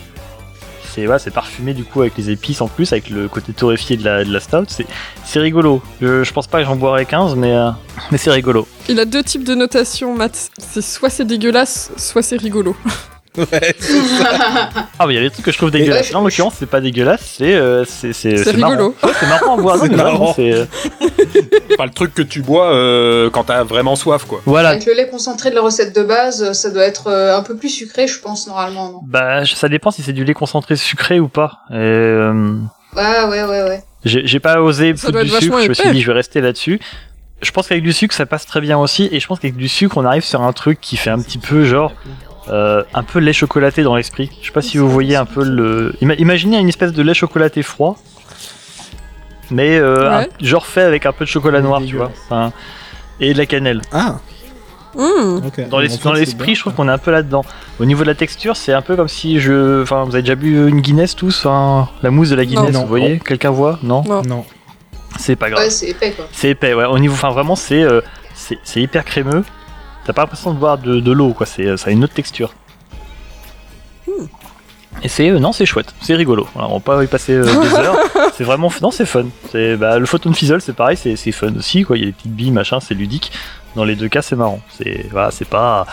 C'est ouais, c'est parfumé du coup avec les épices en plus, avec le côté torréfié de la, de la stout. C'est, c'est rigolo. Je, je pense pas que j'en boirais 15, mais, euh, mais c'est rigolo. Il a deux types de notation, Matt. C'est soit c'est dégueulasse, soit c'est rigolo. Ouais. Ah, mais il y a des trucs que je trouve dégueulasses. Ouais, Là, en l'occurrence, c'est pas dégueulasse, c'est, euh, c'est, c'est, C'est marrant. Ouais, c'est marrant à boire. non, C'est marrant. c'est, euh, Pas le truc que tu bois euh, quand t'as vraiment soif, quoi. Voilà. Avec le lait concentré de la recette de base, ça doit être euh, un peu plus sucré, je pense, normalement. Non? Bah, ça dépend si c'est du lait concentré sucré ou pas. Et, euh, ouais, ouais, ouais, ouais. J'ai j'ai pas osé Ça foutre du sucre, je me suis dit je vais rester là-dessus. Je pense qu'avec du sucre ça passe très bien aussi, et je pense qu'avec du sucre on arrive sur un truc qui fait un petit peu genre euh, un peu lait chocolaté dans l'esprit. Je sais pas si vous voyez un peu le. Ima- imaginez une espèce de lait chocolaté froid, mais euh, Ouais. un- genre fait avec un peu de chocolat noir, tu vois, Enfin, et de la cannelle. Ah, Mmh. Dans l'esprit, je trouve qu'on est un peu là-dedans. Au niveau de la texture, c'est un peu comme si je. Enfin, vous avez déjà bu une Guinness tous, hein, la mousse de la Guinness, Non. vous voyez Quelqu'un voit? Non? Non. Non. C'est pas grave. Ouais, c'est épais, quoi. C'est épais, ouais. Au niveau, enfin vraiment, c'est euh, c'est c'est hyper crémeux. T'as pas l'impression de boire de, de l'eau, quoi. C'est ça a une autre texture. Et c'est euh, non, c'est chouette, c'est rigolo. Voilà, on va pas y passer euh, des heures. C'est vraiment non, c'est fun. C'est bah, le photon fizzle, c'est pareil, c'est c'est fun aussi, quoi. Il y a des petites billes, machin, c'est ludique. Dans les deux cas, c'est marrant. C'est voilà, c'est pas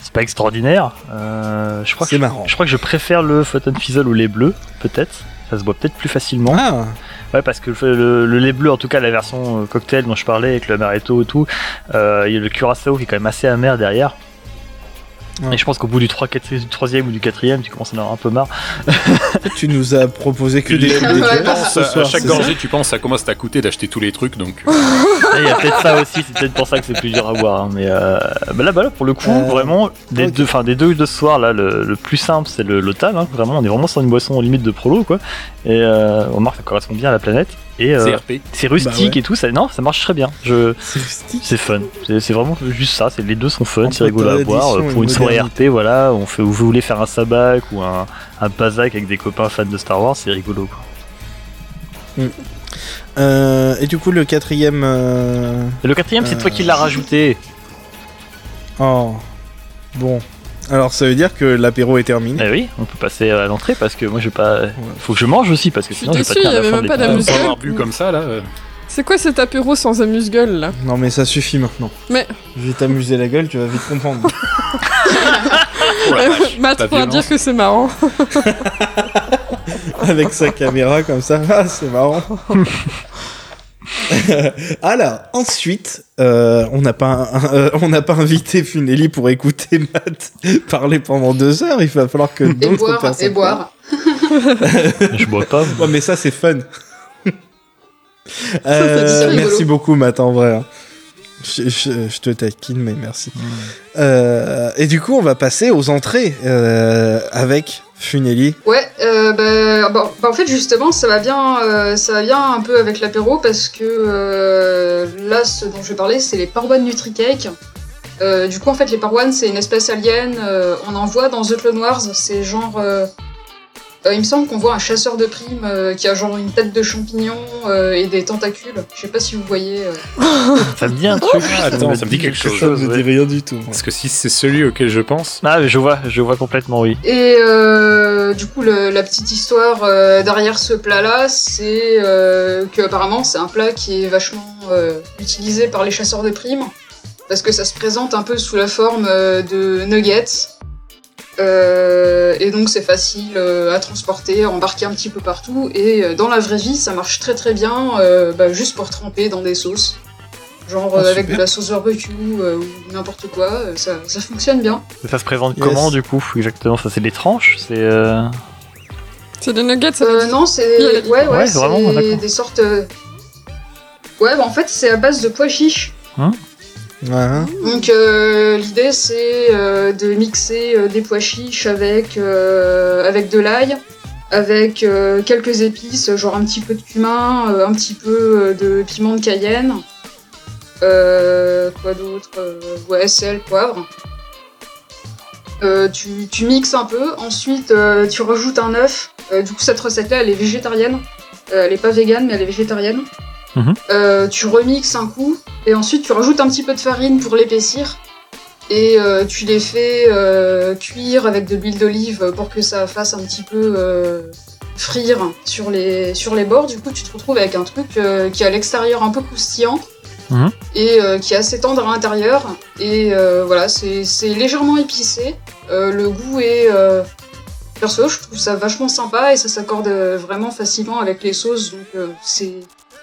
c'est pas extraordinaire. Euh, je crois que C'est je- marrant. Je crois que je préfère le photon fizzle ou les bleus, peut-être. Ça se boit peut-être plus facilement. Ah, Ouais, parce que le, lait bleu, en tout cas la version euh, cocktail dont je parlais avec le amaretto et tout, euh, il y a le curaçao qui est quand même assez amer derrière. Ouais. Et je pense qu'au bout du, 3, 4, du troisième ou du quatrième, tu commences à en avoir un peu marre. tu nous as proposé que des trucs à chaque gorgée, tu penses à comment ça t'a coûté d'acheter tous les trucs, donc. euh, Il y a peut-être ça aussi, c'est peut-être pour ça que c'est plus dur à boire. hein, mais euh, bah là, bah là, pour le coup, Euh, vraiment, des deux, enfin des deux de ce soir là, le, le plus simple c'est le lotal. Hein, vraiment, on est vraiment sur une boisson limite de prolo quoi. Et euh, on remarque que ça correspond bien à la planète. Et euh, c'est rustique Bah ouais. et tout, ça, non, ça marche très bien. Je, C'est rustique. C'est fun, c'est vraiment juste ça, c'est les deux sont fun, c'est rigolo à et Pour une soirée. RP, voilà, on fait, vous voulez faire un sabac ou un, un Bazac avec des copains fans de Star Wars, c'est rigolo quoi. Euh, et du coup, le quatrième. euh, Et le quatrième, c'est Euh, toi qui l'as rajouté. Oh. Bon. Alors, ça veut dire que l'apéro est terminé. Eh oui, on peut passer à l'entrée parce que moi je vais pas. Faut que je mange aussi parce que Je suis sinon je vais pas il y avait même de pas l'épisode. d'amuse- Pour avoir bu comme ça, là. euh, C'est quoi cet apéro sans amuse-gueule là? Non, mais ça suffit maintenant. Mais- Je vais t'amuser la gueule, tu vas vite comprendre. oh vache, Matt pourra dire que c'est marrant. Avec sa caméra comme ça. Ah, c'est marrant. Alors, ensuite, euh, on n'a pas, un- euh, on n'a pas invité Funeli pour écouter Matt parler pendant deux heures. Il va falloir que d'autres boire, personnes. et boire. Je bois pas. Ouais, mais ça, c'est fun. Euh, merci beaucoup, Matt, en vrai. hein. Je, je- je te taquine, mais merci. Euh, et du coup, on va passer aux entrées euh, avec Funeli. Ouais, euh, bah, bah, bah, en fait justement ça va bien, euh, ça va un peu avec l'apéro parce que euh, là ce dont je vais parler c'est les Parwan Nutricake. Euh, du coup en fait les Parwan c'est une espèce alien, on en voit dans The Clone Wars, c'est genre... euh, il me semble qu'on voit un chasseur de primes euh, qui a genre une tête de champignon euh, et des tentacules. Je sais pas si vous voyez. euh. Ça me dit un truc. attends, ça me dit quelque chose. Ça ne me ouais. dit rien du tout. Parce que si c'est celui auquel je pense. Ah, mais je vois, je vois complètement, oui. Et euh, du coup, le- la petite histoire euh, derrière ce plat-là, c'est euh, que apparemment c'est un plat qui est vachement euh, utilisé par les chasseurs de primes, parce que ça se présente un peu sous la forme euh, de nuggets. Euh, et donc c'est facile euh, à transporter, à embarquer un petit peu partout. Et euh, dans la vraie vie, ça marche très très bien, euh, bah, juste pour tremper dans des sauces. Genre Ah, avec de la sauce barbecue euh, ou n'importe quoi, euh, ça, ça fonctionne bien. Et Ça se présente Yes. comment du coup Exactement, ça c'est des tranches C'est. euh, C'est des nuggets, ça Euh, non, c'est ouais, ouais, des sortes. Ouais, bah en fait, c'est à base de pois chiches. Donc euh, l'idée, c'est euh, de mixer euh, des pois chiches avec avec de l'ail, avec quelques épices, genre un petit peu de cumin, un petit peu de piment de Cayenne. Quoi d'autre Ouais, sel, poivre. Tu, tu mixes un peu, ensuite tu rajoutes un œuf. Du coup, cette recette-là, elle est végétarienne. Elle est pas végane, mais elle est végétarienne. Mhm. Euh, tu remixes un coup, et ensuite tu rajoutes un petit peu de farine pour l'épaissir. Et euh, tu les fais euh, cuire avec de l'huile d'olive pour que ça fasse un petit peu frire sur les, sur les bords. Du coup, tu te retrouves avec un truc qui est à l'extérieur un peu croustillant Mhm. et qui est assez tendre à l'intérieur. Et voilà, c'est légèrement épicé. Le goût est. perso, je trouve ça vachement sympa et ça s'accorde vraiment facilement avec les sauces. Donc c'est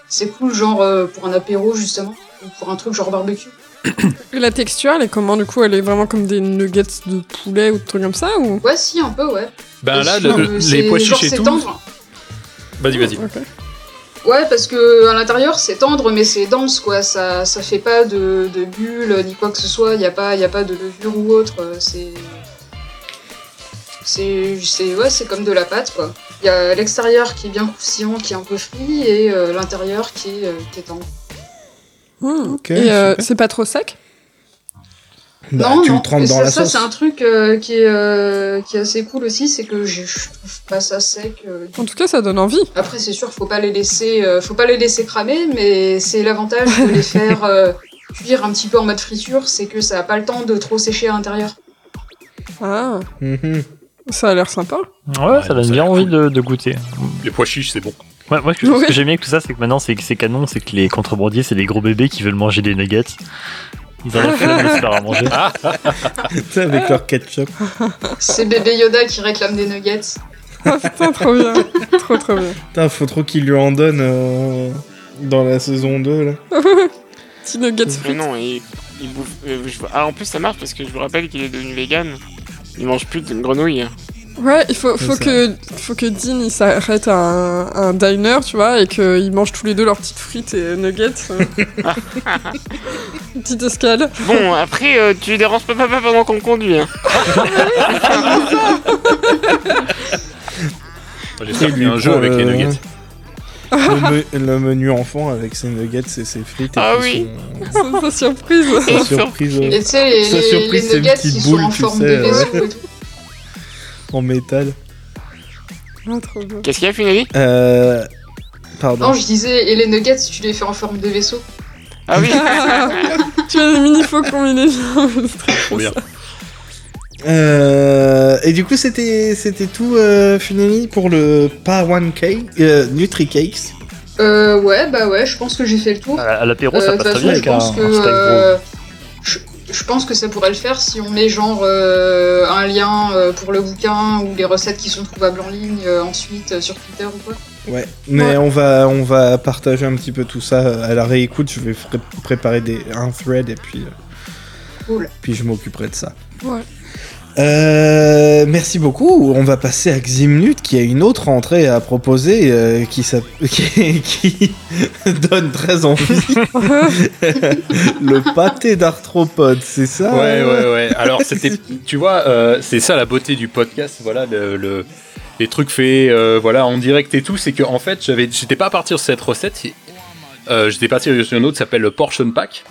c'est cool, genre euh, pour un apéro justement, ou pour un truc genre barbecue. Et la texture, elle est comment du coup Elle est vraiment comme des nuggets de poulet ou de trucs comme ça ou? Ouais, si, un peu, ouais. Ben Et là, le- euh, les pois chiches et c'est tout. tendre. Vas-y, vas-y. Ok. Ouais, parce que à l'intérieur c'est tendre, mais c'est dense quoi. Ça, ça fait pas de, de bulles ni quoi que ce soit. Il y a pas, y a pas de levure ou autre. euh, C'est, c'est, c'est, ouais, c'est comme de la pâte quoi. Il y a l'extérieur qui est bien croustillant, qui est un peu frit, et euh, l'intérieur qui est, euh, qui est tendre. Hmm. Ok, Et euh, c'est pas trop sec? Bah, non, tu non. le dans ça, la ça, sauce. c'est un truc euh, qui est, euh, qui est assez cool aussi, c'est que je, trouve pas ça sec. euh, En tout cas, ça donne envie. Après, c'est sûr, faut pas les laisser, euh, faut pas les laisser cramer, mais c'est l'avantage de les faire euh, cuire un petit peu en mode friture, c'est que ça a pas le temps de trop sécher à l'intérieur. Ah, Mhm. Ça a l'air sympa. Ouais, ça ça donne bien envie cool. de, de goûter. Les pois chiches, c'est bon. Ouais, moi, ce que, Ouais. que j'aime bien avec tout ça, c'est que maintenant, c'est c'est canon, c'est que les contrebandiers, c'est des gros bébés qui veulent manger des nuggets. Ils ont la flemme de se faire à manger. Sais, avec leur ketchup. C'est bébé Yoda qui réclame des nuggets. Ah putain, trop bien. trop trop bien. Putain, faut trop qu'il lui en donne euh, dans la saison 2 là. Petit nuggets Mais non, et il bouffe. euh, je- Ah, en plus, ça marche parce que je vous rappelle qu'il est devenu vegan. Il mange plus de grenouilles. Ouais, il faut, que, faut que Dean il s'arrête à un, à un diner, tu vois, et qu'ils mangent tous les deux leurs petites frites et nuggets. euh. Une Petite escale. Bon, après, euh, tu déranges pas papa pendant qu'on conduit. Hein. J'espère Et qu'il y a un jeu avec les nuggets. Le, me- le menu enfant avec ses nuggets et ses frites. et Ah oui. son- C'est sa surprise. sa surprise Et euh, tu sais, les, Sa les- surprise, les une petite boule, en tu forme sais, de ouais. vaisseau et tout. en métal. Ah, trop bien. Qu'est-ce qu'il y a, Funali Euh... Pardon. Non, je disais, et les nuggets, tu les fais en forme de vaisseau. Ah oui tu as des mini. C'est très Trop bien. Euh, et du coup, c'était c'était tout, euh, Funeli, pour le Par One Cake, euh, Nutri Cakes. Euh, ouais, bah ouais, je pense que j'ai fait le tour. À, à l'apéro, ça Euh, de passe toute très bien façon, avec je un, pense un que euh, je, je pense que ça pourrait le faire si on met genre euh, un lien euh, pour le bouquin ou les recettes qui sont trouvables en ligne euh, ensuite euh, sur Twitter ou quoi. Ouais. Mais Ouais. on va on va partager un petit peu tout ça à la réécoute. Je vais préparer des, un thread et puis euh, Cool. puis je m'occuperai de ça. Ouais. Euh, merci beaucoup. On va passer à Ximnut qui a une autre entrée à proposer euh, qui, s'app- qui, qui donne très envie. le pâté d'arthropode, c'est ça? Ouais, ouais, ouais. Alors, c'était, tu vois, euh, c'est ça la beauté du podcast. Voilà, le, le- les trucs faits, voilà, en direct et tout. C'est que, en fait, j'avais, j'étais pas parti sur cette recette. J'étais parti sur une autre qui s'appelle le Portion Pack.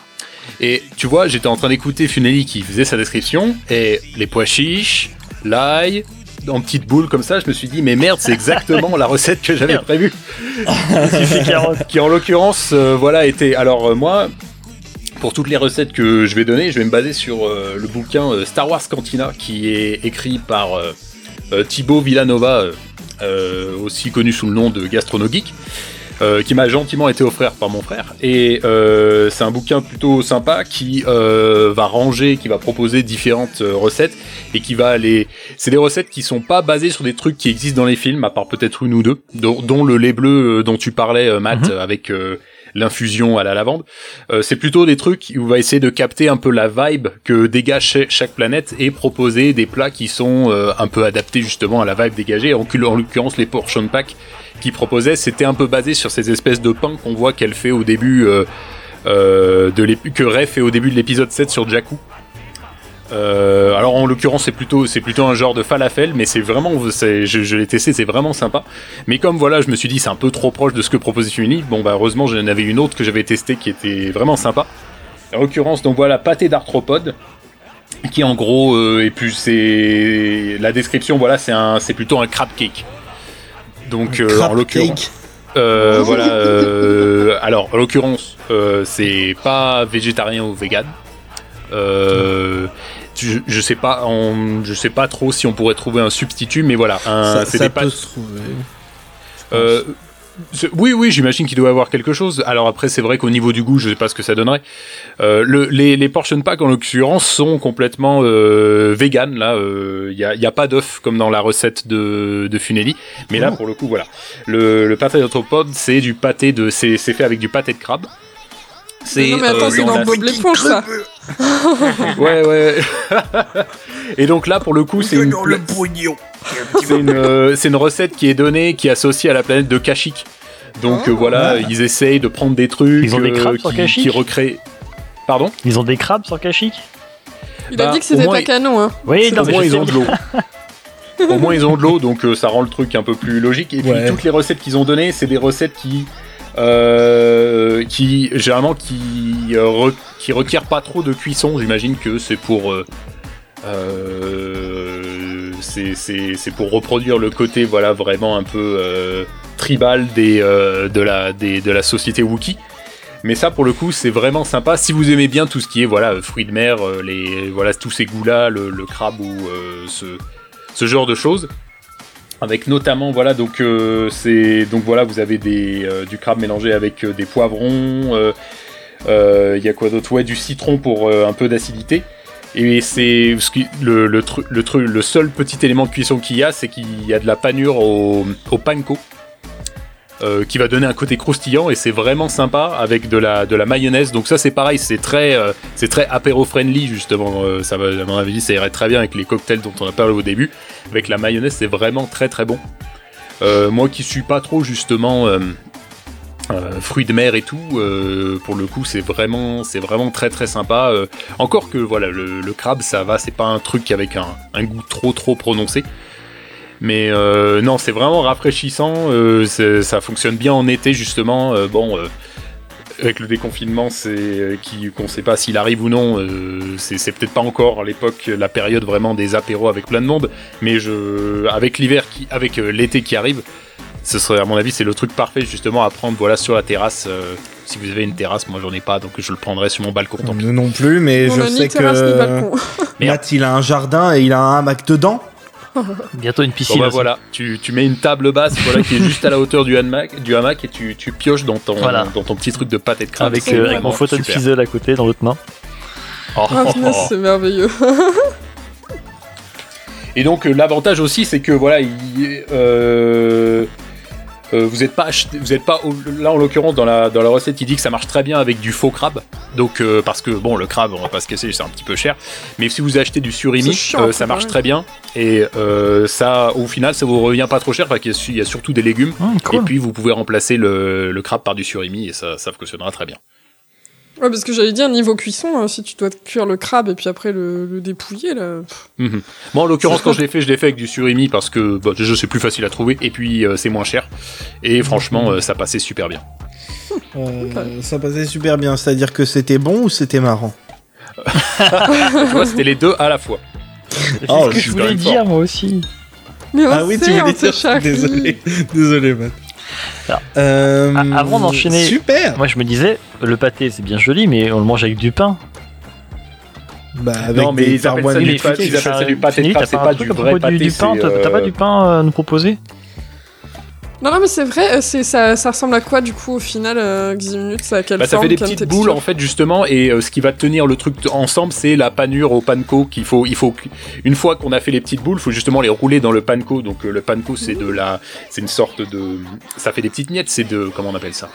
Et tu vois, j'étais en train d'écouter Funeli qui faisait sa description. Et les pois chiches, l'ail, en petites boules comme ça, je me suis dit, mais merde, c'est exactement la recette que j'avais prévue. qui en l'occurrence euh, voilà était alors euh, moi pour toutes les recettes que je vais donner je vais me baser sur euh, le bouquin Star Wars Cantina qui est écrit par Thibaut Villanova aussi connu sous le nom de Gastronogeek euh, qui m'a gentiment été offert par mon frère et euh, c'est un bouquin plutôt sympa qui euh, va ranger qui va proposer différentes euh, recettes et qui va aller c'est des recettes qui sont pas basées sur des trucs qui existent dans les films, à part peut-être une ou deux, dont, dont le lait bleu euh, dont tu parlais, Matt, Mhm. avec l'infusion à la lavande. Euh, c'est plutôt des trucs où on va essayer de capter un peu la vibe que dégage cha- chaque planète et proposer des plats qui sont euh, un peu adaptés justement à la vibe dégagée. En, en l'occurrence, les portion pack qui proposaient, c'était un peu basé sur ces espèces de pains qu'on voit qu'elle fait au début euh, euh, de que Ray fait au début de l'épisode 7 sur Jakku. Euh, alors en l'occurrence c'est plutôt un genre de falafel mais c'est vraiment je, l'ai testé c'est vraiment sympa. Mais comme voilà je me suis dit c'est un peu trop proche de ce que proposait Funny bon bah heureusement j'en avais une autre que j'avais testée qui était vraiment sympa. En l'occurrence donc voilà pâté d'arthropode qui en gros et puis c'est la description voilà c'est plutôt un crab cake donc euh, en l'occurrence. Euh, voilà. euh, alors, en l'occurrence, c'est pas végétarien ou vegan. Je, je sais pas, on- je sais pas trop si on pourrait trouver un substitut, mais voilà, un, ça c'est ça des peut pâtes. se trouver. Euh, oui, oui, j'imagine qu'il doit y avoir quelque chose. Alors après, c'est vrai qu'au niveau du goût, je sais pas ce que ça donnerait. Euh, le, les, les portion packs, en l'occurrence, sont complètement euh, vegan. Là, il y, a, y a pas d'œuf comme dans la recette de, de Funeli. Mais là, pour le coup, voilà. Le, le pâté d'arthropode, c'est du pâté de, c'est c'est fait avec du pâté de crabe. C'est Non mais attends, euh, c'est dans dans Bob l'éponge ça. Ouais, ouais. Et donc là, pour le coup, c'est une, pla- c'est une, euh, c'est une recette qui est donnée, qui est associée à la planète de Kashyyyk. Donc Oh. euh, voilà, Ah. ils essayent de prendre des trucs Ils ont des euh, crabes sur qui, recréent. Pardon? Ils ont des crabes sur Kashyyyk? Il a Bah, dit que c'était pas il- canon hein. Oui, non, Au moins ils ont de l'eau. Au moins ils ont de l'eau, donc euh, ça rend le truc un peu plus logique. Et puis Ouais. toutes les recettes qu'ils ont données, c'est des recettes qui, euh, qui généralement qui, euh, re- qui requièrent pas trop de cuisson. J'imagine que c'est pour euh, euh, c'est- pour reproduire le côté voilà vraiment un peu euh, tribal euh, de la société Wookie. Mais ça, pour le coup, c'est vraiment sympa. Si vous aimez bien tout ce qui est voilà fruits de mer, euh, voilà tous ces goûts-là, le, le crabe ou ce, genre de choses, avec notamment voilà donc c'est donc voilà vous avez du crabe mélangé avec des poivrons. Il y a quoi d'autre? Du citron pour un peu d'acidité. Et c'est le, le, le, le seul petit élément de cuisson qu'il y a, c'est qu'il y a de la panure au, au panko. euh, qui va donner un côté croustillant et c'est vraiment sympa avec de la, de la mayonnaise. Donc ça c'est pareil, c'est très, euh, très apéro friendly justement. Euh, à mon avis, ça irait très bien avec les cocktails dont on a parlé au début. Avec la mayonnaise, c'est vraiment très très bon. Euh, moi qui suis pas trop justement euh, fruits de mer et tout, euh, pour le coup c'est vraiment, c'est vraiment très très sympa. Euh, encore que voilà, le, crabe ça va, c'est pas un truc avec un, goût trop trop prononcé. Mais non, c'est vraiment rafraîchissant. ça fonctionne bien en été justement. bon, avec le déconfinement, c'est qui qu'on sait pas s'il arrive ou non. c'est peut-être pas encore à l'époque la période vraiment des apéros avec plein de monde. Mais avec l'hiver qui, avec l'été qui arrive, ce serait à mon avis c'est le truc parfait justement à prendre voilà sur la terrasse. euh, si vous avez une terrasse, moi j'en ai pas, donc je le prendrai sur mon balcon. tant pis. Nous non plus, mais On je sais que. Matt, il a un jardin et il a un hamac dedans. Bientôt une Bon piscine. bah voilà, tu, tu mets une table basse voilà, qui est juste à la hauteur du hamac, du hamac et tu, tu pioches dans ton, Voilà. dans ton petit truc de pâte et de crabe. Avec, C'est euh, avec mon fauteuil super. fizzle à côté dans l'autre main. Oh, Ah oh, oh. c'est merveilleux. Et donc euh, l'avantage aussi c'est que voilà, il, euh, euh, vous êtes pas acheté- vous êtes pas là en l'occurrence dans la dans la recette il dit que ça marche très bien avec du faux crabe. Donc euh, parce que bon le crabe on va pas se casser c'est un petit peu cher, mais si vous achetez du surimi chiant, euh, à ça marche très bien et euh, ça au final ça vous revient pas trop cher parce qu'il y a y surtout des légumes. Hum, Et puis vous pouvez remplacer le, le crabe par du surimi et ça, ça fonctionnera très bien. Ouais, parce que j'allais dire, niveau cuisson, euh, si tu dois cuire le crabe et puis après le, le dépouiller, là. pff, Mhm. Moi en l'occurrence quand je l'ai fait, je l'ai fait avec du surimi parce que bah, déjà c'est plus facile à trouver et puis euh, c'est moins cher. Et franchement euh, ça passait super bien. Euh, Ça passait super bien, c'est-à-dire que c'était bon ou c'était marrant? Tu vois c'était les deux à la fois. C'est Oh, ce que je voulais dire moi aussi. Mais on Ah oui, tu voulais dire. Désolé, désolé, Matt. Alors, Euh, avant d'enchaîner- Super. Moi je me disais, le pâté c'est bien joli, mais on le mange avec du pain. Bah, avec Non, mais des ils appellent ça du pâté, ils appellent ça du pâté. De c'est pas du vrai pâté, t'as pas euh, du pain à nous proposer Non, non, mais c'est vrai, euh, c'est, ça, ça ressemble à quoi du coup au final, euh, minutes Ça a quelle Bah, ça fait des petites boules en fait justement et euh, ce qui va tenir le truc ensemble c'est la panure au panko qu'il faut il faut une fois qu'on a fait les petites boules faut justement les rouler dans le panko. Donc euh, le panko c'est de la c'est une sorte de ça fait des petites miettes c'est de comment on appelle ça?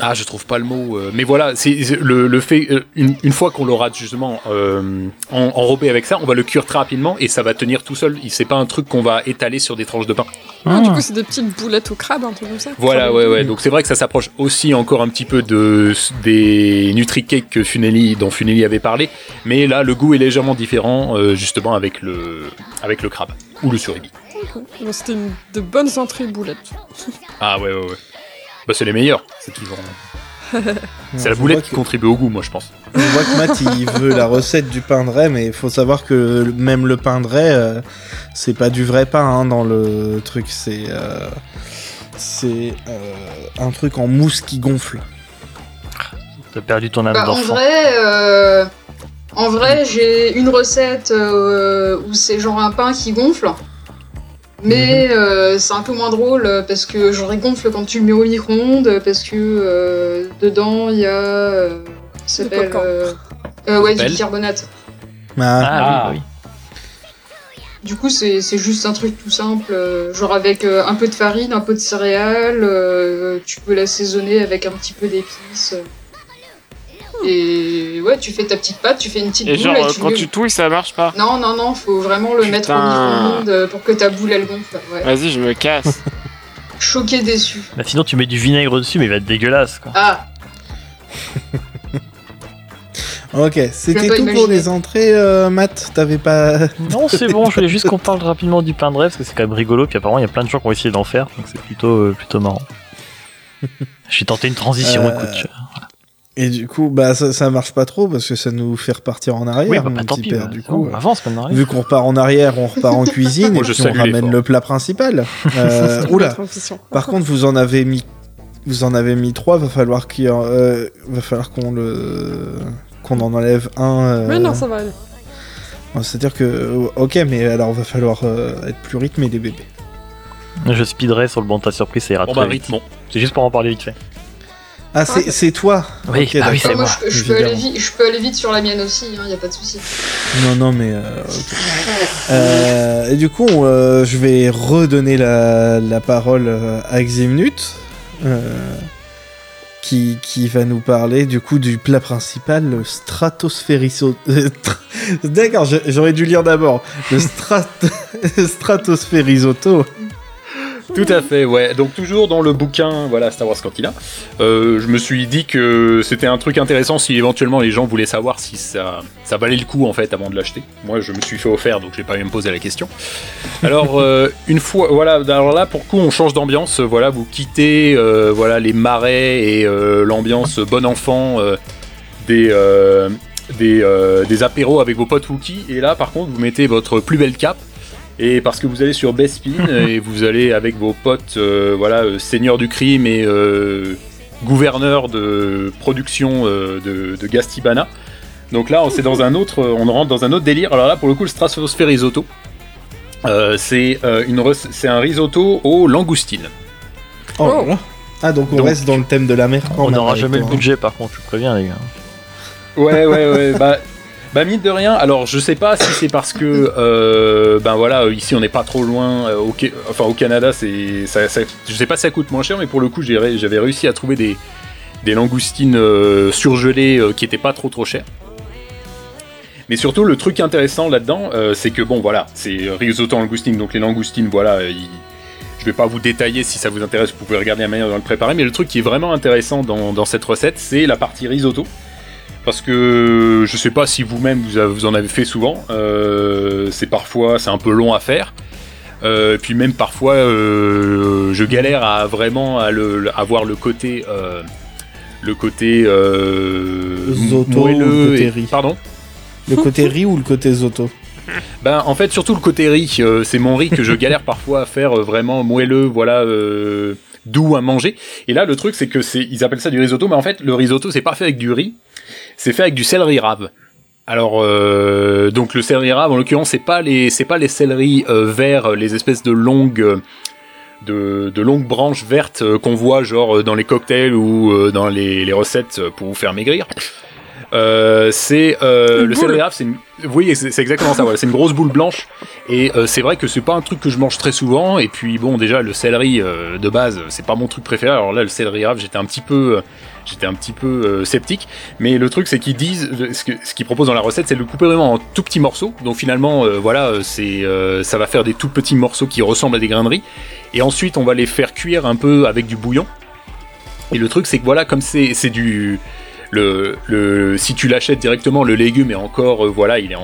Ah je trouve pas le mot euh, mais voilà c'est le, le fait euh, une, une fois qu'on l'aura justement euh, en- enrobé avec ça on va le cuire très rapidement et ça va tenir tout seul Il- c'est pas un truc qu'on va étaler sur des tranches de pain Ah, du Ah. coup, c'est des petites boulettes au crabe, un truc comme ça voilà, ouais, ouais. Donc c'est vrai que ça s'approche aussi encore un petit peu de des Nutri-Cake que Funeli, dont Funeli avait parlé, mais là le goût est légèrement différent, euh, justement avec le avec le crabe ou le surimi. Bon, c'était de bonnes entrées boulettes. Ah ouais, ouais, ouais. Bah c'est les meilleurs, c'est toujours. C'est la boulette qui que- contribue au goût, moi, je pense. Je vois que Matt il veut la recette du pain de raie, mais il faut savoir que même le pain de raie, euh, c'est pas du vrai pain hein, dans le truc, c'est euh, c'est euh, un truc en mousse qui gonfle. T'as perdu ton âme Bah, en vrai, euh, en vrai, j'ai une recette euh, où c'est genre un pain qui gonfle. Mais Mhm. euh, c'est un peu moins drôle euh, parce que genre il gonfle quand tu le mets au micro-ondes parce que euh, dedans il y a euh, ça s'appelle euh, euh, ouais du Belle. carbonate. Ah, Ah, oui, Du coup c'est c'est juste un truc tout simple genre avec euh, un peu de farine, un peu de céréales, euh, tu peux l'assaisonner avec un petit peu d'épices. Et ouais, tu fais ta petite pâte, tu fais une petite Et boule genre, et tu quand le- tu touilles, ça marche pas. Non, non, non, faut vraiment le mettre au micro-ondes euh, pour que ta boule elle gonfle. Ouais. Vas-y, je me casse. Choqué déçu. Bah, sinon, tu mets du vinaigre dessus, mais il va être dégueulasse, quoi. Ah, ok, c'était tout pour les entrées, euh, Matt. T'avais pas. Non, c'est bon, je voulais juste qu'on parle rapidement du pain de rêve, parce que c'est quand même rigolo, puis apparemment, il y a plein de gens qui ont essayé d'en faire, donc c'est plutôt, euh, plutôt marrant. J'ai tenté une transition, Euh, écoute. Et du coup, bah ça, ça marche pas trop parce que ça nous fait repartir en arrière. Oui, bah, mon bah, tant petit pis. père, bah, du coup, euh, avance maintenant. vu qu'on repart en arrière, on repart en cuisine Moi, et puis on ramène le plat principal. Euh, oula. Par contre, vous en avez mis, vous en avez mis trois. Va falloir qu'il, euh, va falloir qu'on le, qu'on en enlève un. euh, Oui, non, ça va aller. C'est-à-dire que, euh, ok, mais alors va falloir euh, être plus rythmé les bébés. Je speederai sur le bon tas surprise, ça ira Bon, très bah, vite. C'est juste pour en parler vite fait. Ah, c'est, c'est toi. Oui, ah oui, c'est moi, moi. je, je peux aller vite, je peux aller vite sur la mienne aussi, il y a pas de souci. Non, non, mais. euh. Euh, et du coup, euh, je vais redonner la, la parole à Ximnut, euh, qui, qui va nous parler du coup du plat principal, le stratosphériso... tra- D'accord, j'aurais dû lire d'abord. Le strat... stratosphérisotto. Tout à fait, ouais. Donc toujours dans le bouquin, voilà, Star Wars Cantina, euh, je me suis dit que c'était un truc intéressant si éventuellement les gens voulaient savoir si ça, valait le coup en fait avant de l'acheter. Moi, je me suis fait offert, donc j'ai pas eu à me poser la question. Alors euh, une fois, voilà, alors là pour coup, on change d'ambiance. Voilà, vous quittez, euh, voilà, les marais et l'ambiance bon enfant des des, des apéros avec vos potes Wookie. Et là, par contre, vous mettez votre plus belle cape. Et parce que vous allez sur Bespin et vous allez avec vos potes, euh, voilà, euh, seigneur du crime et euh, gouverneur de production euh, de, de Gastibana. Donc là, on- c'est dans un autre, on rentre dans un autre délire. Alors là, pour le coup, le Stratosphère Risotto, euh, c'est euh, une rec- c'est un risotto aux langoustines. Oh, Oh. Ah, donc on Donc- reste dans le thème de la mer quand On même n'aura jamais le toi, hein. budget, par contre, je préviens, les gars. Ouais, ouais, ouais. bah, bah, mine de rien. Alors, je sais pas si c'est parce que, euh, ben voilà, ici on n'est pas trop loin. euh, enfin, au Canada, c'est, ça, je sais pas si ça coûte moins cher, mais pour le coup, j'avais réussi à trouver des, des langoustines euh, surgelées qui étaient pas trop trop chères. Mais surtout, le truc intéressant là-dedans, c'est que bon, voilà, c'est risotto langoustine, donc les langoustines, voilà, ils- je vais pas vous détailler si ça vous intéresse, vous pouvez regarder la manière dont le préparer, mais le truc qui est vraiment intéressant dans, dans cette recette, c'est la partie risotto. Parce que je sais pas si vous-même vous, vous en avez fait souvent, euh, c'est parfois c'est un peu long à faire. Euh, puis même parfois euh, je galère à vraiment à, le, à voir le côté le côté ou le côté et- riz pardon Le côté riz ou le côté zoto ben, en fait, surtout le côté riz, euh, c'est mon riz que je galère parfois à faire euh, vraiment moelleux, voilà, euh, doux à manger. Et là, le truc, c'est que c'est, ils appellent ça du risotto, mais en fait, le risotto, c'est pas fait avec du riz, c'est fait avec du céleri rave. Alors, euh, donc le céleri rave, en l'occurrence, c'est pas les, c'est pas les céleris euh, verts, les espèces de longues, euh, de, de longues branches vertes euh, qu'on voit genre euh, dans les cocktails ou euh, dans les, les recettes euh, pour vous faire maigrir. Euh, c'est euh, le céleri rave, c'est une... oui, c'est exactement ça. Voilà, c'est une grosse boule blanche et euh, c'est vrai que c'est pas un truc que je mange très souvent. Et puis bon, déjà le céleri euh, de base, c'est pas mon truc préféré. Alors là, le céleri rave, j'étais un petit peu, euh, j'étais un petit peu euh, sceptique. Mais le truc, c'est qu'ils disent, ce qu'ils proposent dans la recette, c'est de le couper vraiment en tout petits morceaux. Donc finalement, euh, voilà, euh, c'est, ça va faire des tout petits morceaux qui ressemblent à des grains de riz. Et ensuite, on va les faire cuire un peu avec du bouillon. Et le truc, c'est que voilà, comme c'est, du le, le, si tu l'achètes directement, le légume est encore, voilà, il est,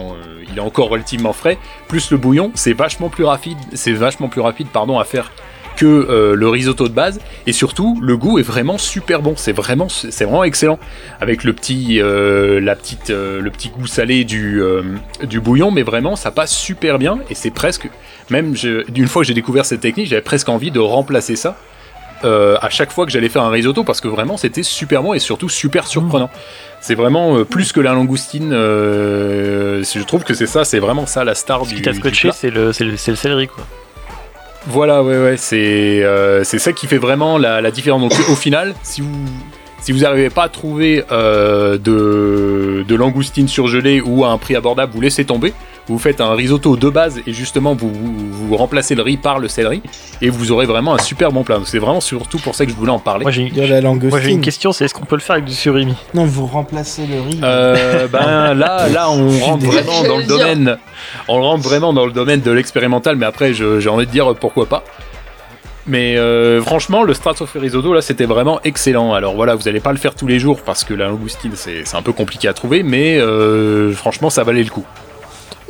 il est encore relativement frais. Plus le bouillon, c'est vachement plus rapide, c'est vachement plus rapide, pardon, à faire que euh, le risotto de base. Et surtout, le goût est vraiment super bon. C'est vraiment, c'est vraiment excellent. Avec le petit, euh, la petite, euh, le petit goût salé du, euh, du bouillon, mais vraiment, ça passe super bien. Et c'est presque, même je- d'une fois que j'ai découvert cette technique, j'avais presque envie de remplacer ça. euh, à chaque fois que j'allais faire un risotto parce que vraiment c'était super bon et surtout super surprenant. C'est vraiment euh, plus que la langoustine. euh, je trouve que c'est ça, c'est vraiment ça la star Ce du, qui t'a scotché, c'est le, c'est le, c'est le céleri, quoi. Voilà, ouais, ouais, c'est euh, c'est ça qui fait vraiment la, la différence. Donc au final, si vous si vous n'arrivez pas à trouver euh, de, de langoustine surgelée ou à un prix abordable, vous laissez tomber. Vous faites un risotto de base et justement vous, vous, vous remplacez le riz par le céleri et vous aurez vraiment un super bon plat. Donc, C'est vraiment surtout pour ça que je voulais en parler. Moi, j'ai une question, c'est est-ce qu'on peut le faire avec du surimi? Non, vous remplacez le riz. Euh, ben là, là, on rentre vraiment dans le domaine. On rentre vraiment dans le domaine de l'expérimental, mais après, je- j'ai envie de dire pourquoi pas. Mais euh, franchement, le Stratosphere Risotto, là, c'était vraiment excellent. Alors voilà, vous allez pas le faire tous les jours parce que la langoustine, c'est un peu compliqué à trouver, mais euh, franchement, ça valait le coup.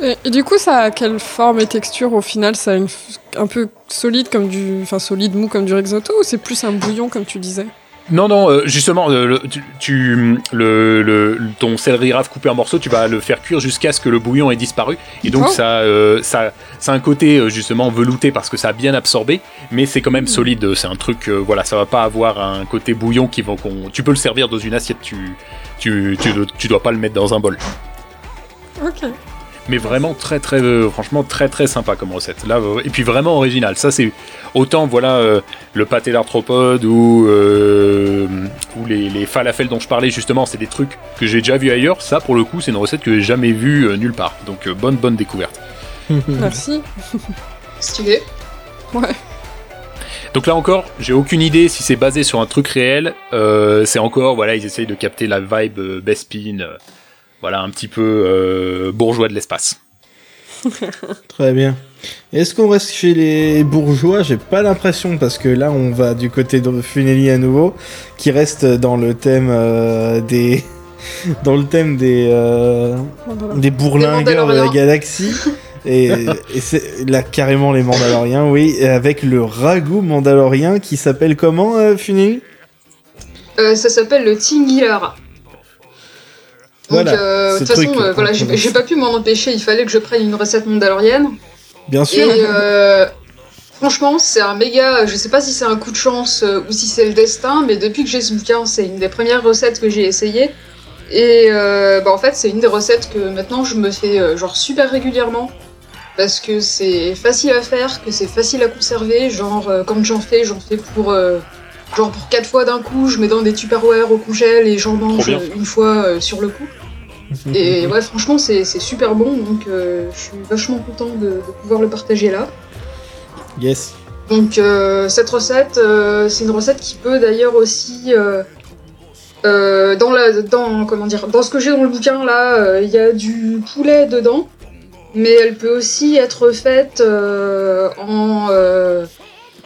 Et, du coup, ça a quelle forme et texture au final Ça a un peu solide comme du, enfin solide mou comme du risotto ou c'est plus un bouillon comme tu disais? Non, non, euh, justement, euh, le, tu, tu- le, le- ton céleri rave coupé en morceaux, tu vas le faire cuire jusqu'à ce que le bouillon ait disparu. Et donc, Oh. ça, euh, ça, ça a un côté justement velouté parce que ça a bien absorbé, mais c'est quand même solide. C'est un truc, voilà, ça va pas avoir un côté bouillon qui va. qu'on- Tu peux le servir dans une assiette, tu, tu, tu, tu dois pas le mettre dans un bol. Ok. Mais vraiment très très euh, franchement très très sympa comme recette. Là euh, et puis vraiment original. Ça c'est autant voilà euh, le pâté d'arthropode ou euh, ou les, les falafels dont je parlais justement, c'est des trucs que j'ai déjà vu ailleurs. Ça pour le coup, c'est une recette que j'ai jamais vue euh, nulle part. Donc euh, bonne bonne découverte. Merci. Stylé. Ouais. Donc là encore, j'ai aucune idée si c'est basé sur un truc réel. Euh, c'est encore voilà, ils essayent de capter la vibe euh, Bespin, euh, voilà un petit peu euh, bourgeois de l'espace. Très bien. Est-ce qu'on reste chez les bourgeois? J'ai pas l'impression parce que là on va du côté de Funeli à nouveau, qui reste dans le thème euh, des, dans le thème des euh, des bourlingueurs de la galaxie. Et, et c'est là carrément les Mandaloriens, oui, et avec le ragoût mandalorien qui s'appelle comment, euh, Funeli? Euh, ça s'appelle le Tingilara. Donc, Voilà, euh, de toute façon, euh, qu'on voilà, j'ai pas pu m'en empêcher, il fallait que je prenne une recette mandalorienne. Bien Et sûr. euh, franchement, c'est un méga. Je sais pas si c'est un coup de chance euh, ou si c'est le destin, mais depuis que j'ai ce bouquin, c'est une des premières recettes que j'ai essayées. Et euh, bah, en fait, c'est une des recettes que maintenant je me fais euh, genre super régulièrement. Parce que c'est facile à faire, que c'est facile à conserver. Genre, euh, quand j'en fais, j'en fais pour. euh, genre pour 4 fois d'un coup, je mets dans des Tupperware au congèle et j'en mange une fois sur le coup. Et ouais, franchement, c'est super bon, donc euh, je suis vachement content de, de pouvoir le partager là. Yes. Donc euh, cette recette, euh, c'est une recette qui peut d'ailleurs aussi euh, euh, dans la dans comment dire dans ce que j'ai dans le bouquin là, euh, il y a du poulet dedans, mais elle peut aussi être faite euh, en euh,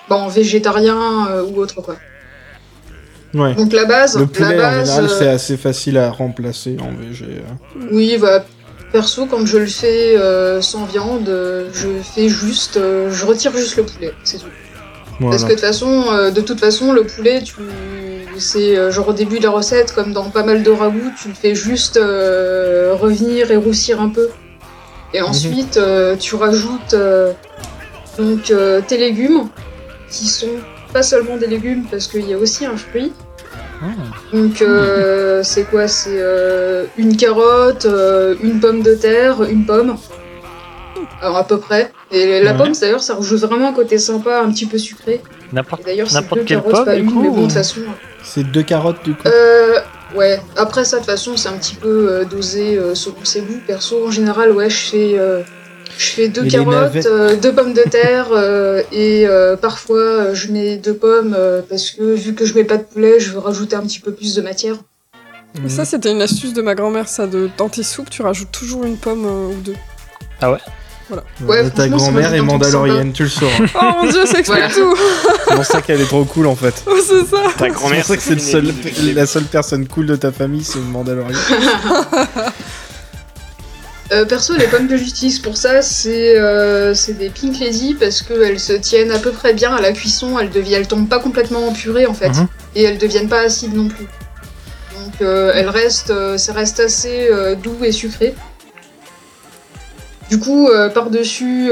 bah, en végétarien ou autre quoi. Ouais. Donc la base, Le poulet la en général euh, c'est assez facile à remplacer en VG. euh. Oui, bah, perso, quand je le fais euh, sans viande, je fais juste, euh, je retire juste le poulet, c'est tout. Voilà. Parce que de toute façon, euh, de toute façon, le poulet, tu, c'est genre au début de la recette, comme dans pas mal de ragoûts, tu le fais juste revenir et roussir un peu. Et Mhm. ensuite, tu rajoutes donc tes légumes, qui sont pas seulement des légumes, parce qu'il y a aussi un fruit. Donc euh, c'est quoi? C'est euh, une carotte, euh, une pomme de terre, une pomme. Alors à peu près. Et la Ouais. pomme d'ailleurs ça rajoute vraiment un côté sympa, un petit peu sucré. N'importe d'ailleurs c'est deux quelle carottes, pomme, pas du une, coup, mais bon de toute façon. C'est deux carottes du coup? Euh, ouais. Après ça de toute façon c'est un petit peu euh, dosé euh, selon ses goûts. Perso en général ouais je fais euh, je fais deux Et carottes, euh, deux pommes de terre euh, et euh, parfois je mets deux pommes euh, parce que vu que je mets pas de poulet je veux rajouter un petit peu plus de matière. Mais Ça, c'était une astuce de ma grand-mère, ça. De, dans tes soupes, tu rajoutes toujours une pomme euh, ou deux. ouais, Ouais, ta franchement, ça grand-mère est mandalorienne, tu le sauras. Oh mon dieu, ça explique Voilà. tout c'est pour ça qu'elle est trop cool en fait. Oh, c'est ça Ta C'est grand-mère, pour ça que c'est la seule personne cool de ta famille, c'est une mandalorienne. Euh, perso, les pommes que j'utilise pour ça, c'est euh, c'est des Pink Lady parce qu'elles se tiennent à peu près bien à la cuisson. Elles, deviennent, elles tombent pas complètement en purée en fait. Mhm. Et elles deviennent pas acides non plus. Donc euh, elles restent, euh, ça reste assez doux et sucré. Du coup, par-dessus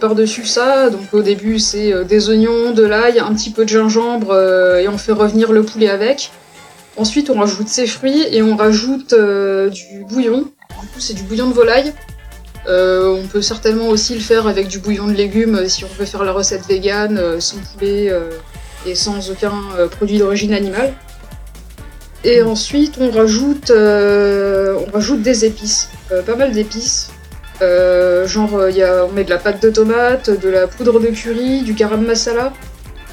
par-dessus ça, donc au début c'est des oignons, de l'ail, un petit peu de gingembre et on fait revenir le poulet avec. Ensuite, on rajoute ses fruits et on rajoute du bouillon. Du coup, c'est du bouillon de volaille. Euh, on peut certainement aussi le faire avec du bouillon de légumes euh, si on veut faire la recette végane, euh, sans poulet et sans aucun produit d'origine animale. Et ensuite, on rajoute, euh, on rajoute des épices, euh, pas mal d'épices. Euh, genre, y a, on met de la pâte de tomate, de la poudre de curry, du garam masala,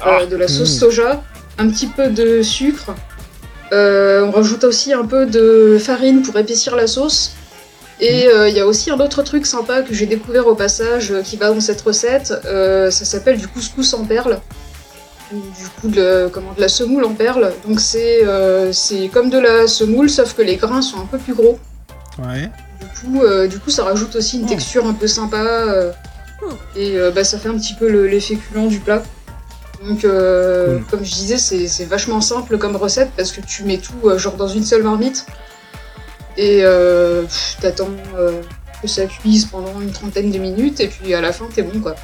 Ah. de la sauce Mm. soja, un petit peu de sucre. On rajoute aussi un peu de farine pour épaissir la sauce. Et il y a aussi un autre truc sympa que j'ai découvert au passage euh, qui va dans cette recette. Euh, ça s'appelle du couscous en perles. Du coup, de, comment, de la semoule en perles. Donc c'est euh, c'est comme de la semoule, sauf que les grains sont un peu plus gros. Ouais. Du coup, euh, du coup ça rajoute aussi une Oh. texture un peu sympa. euh, Oh. et euh, bah, ça fait un petit peu le- les féculents du plat. Donc, euh, Cool. comme je disais, c'est c'est vachement simple comme recette parce que tu mets tout euh, genre dans une seule marmite. Et euh, t'attends euh, que ça cuise pendant une trentaine de minutes et puis à la fin t'es bon quoi.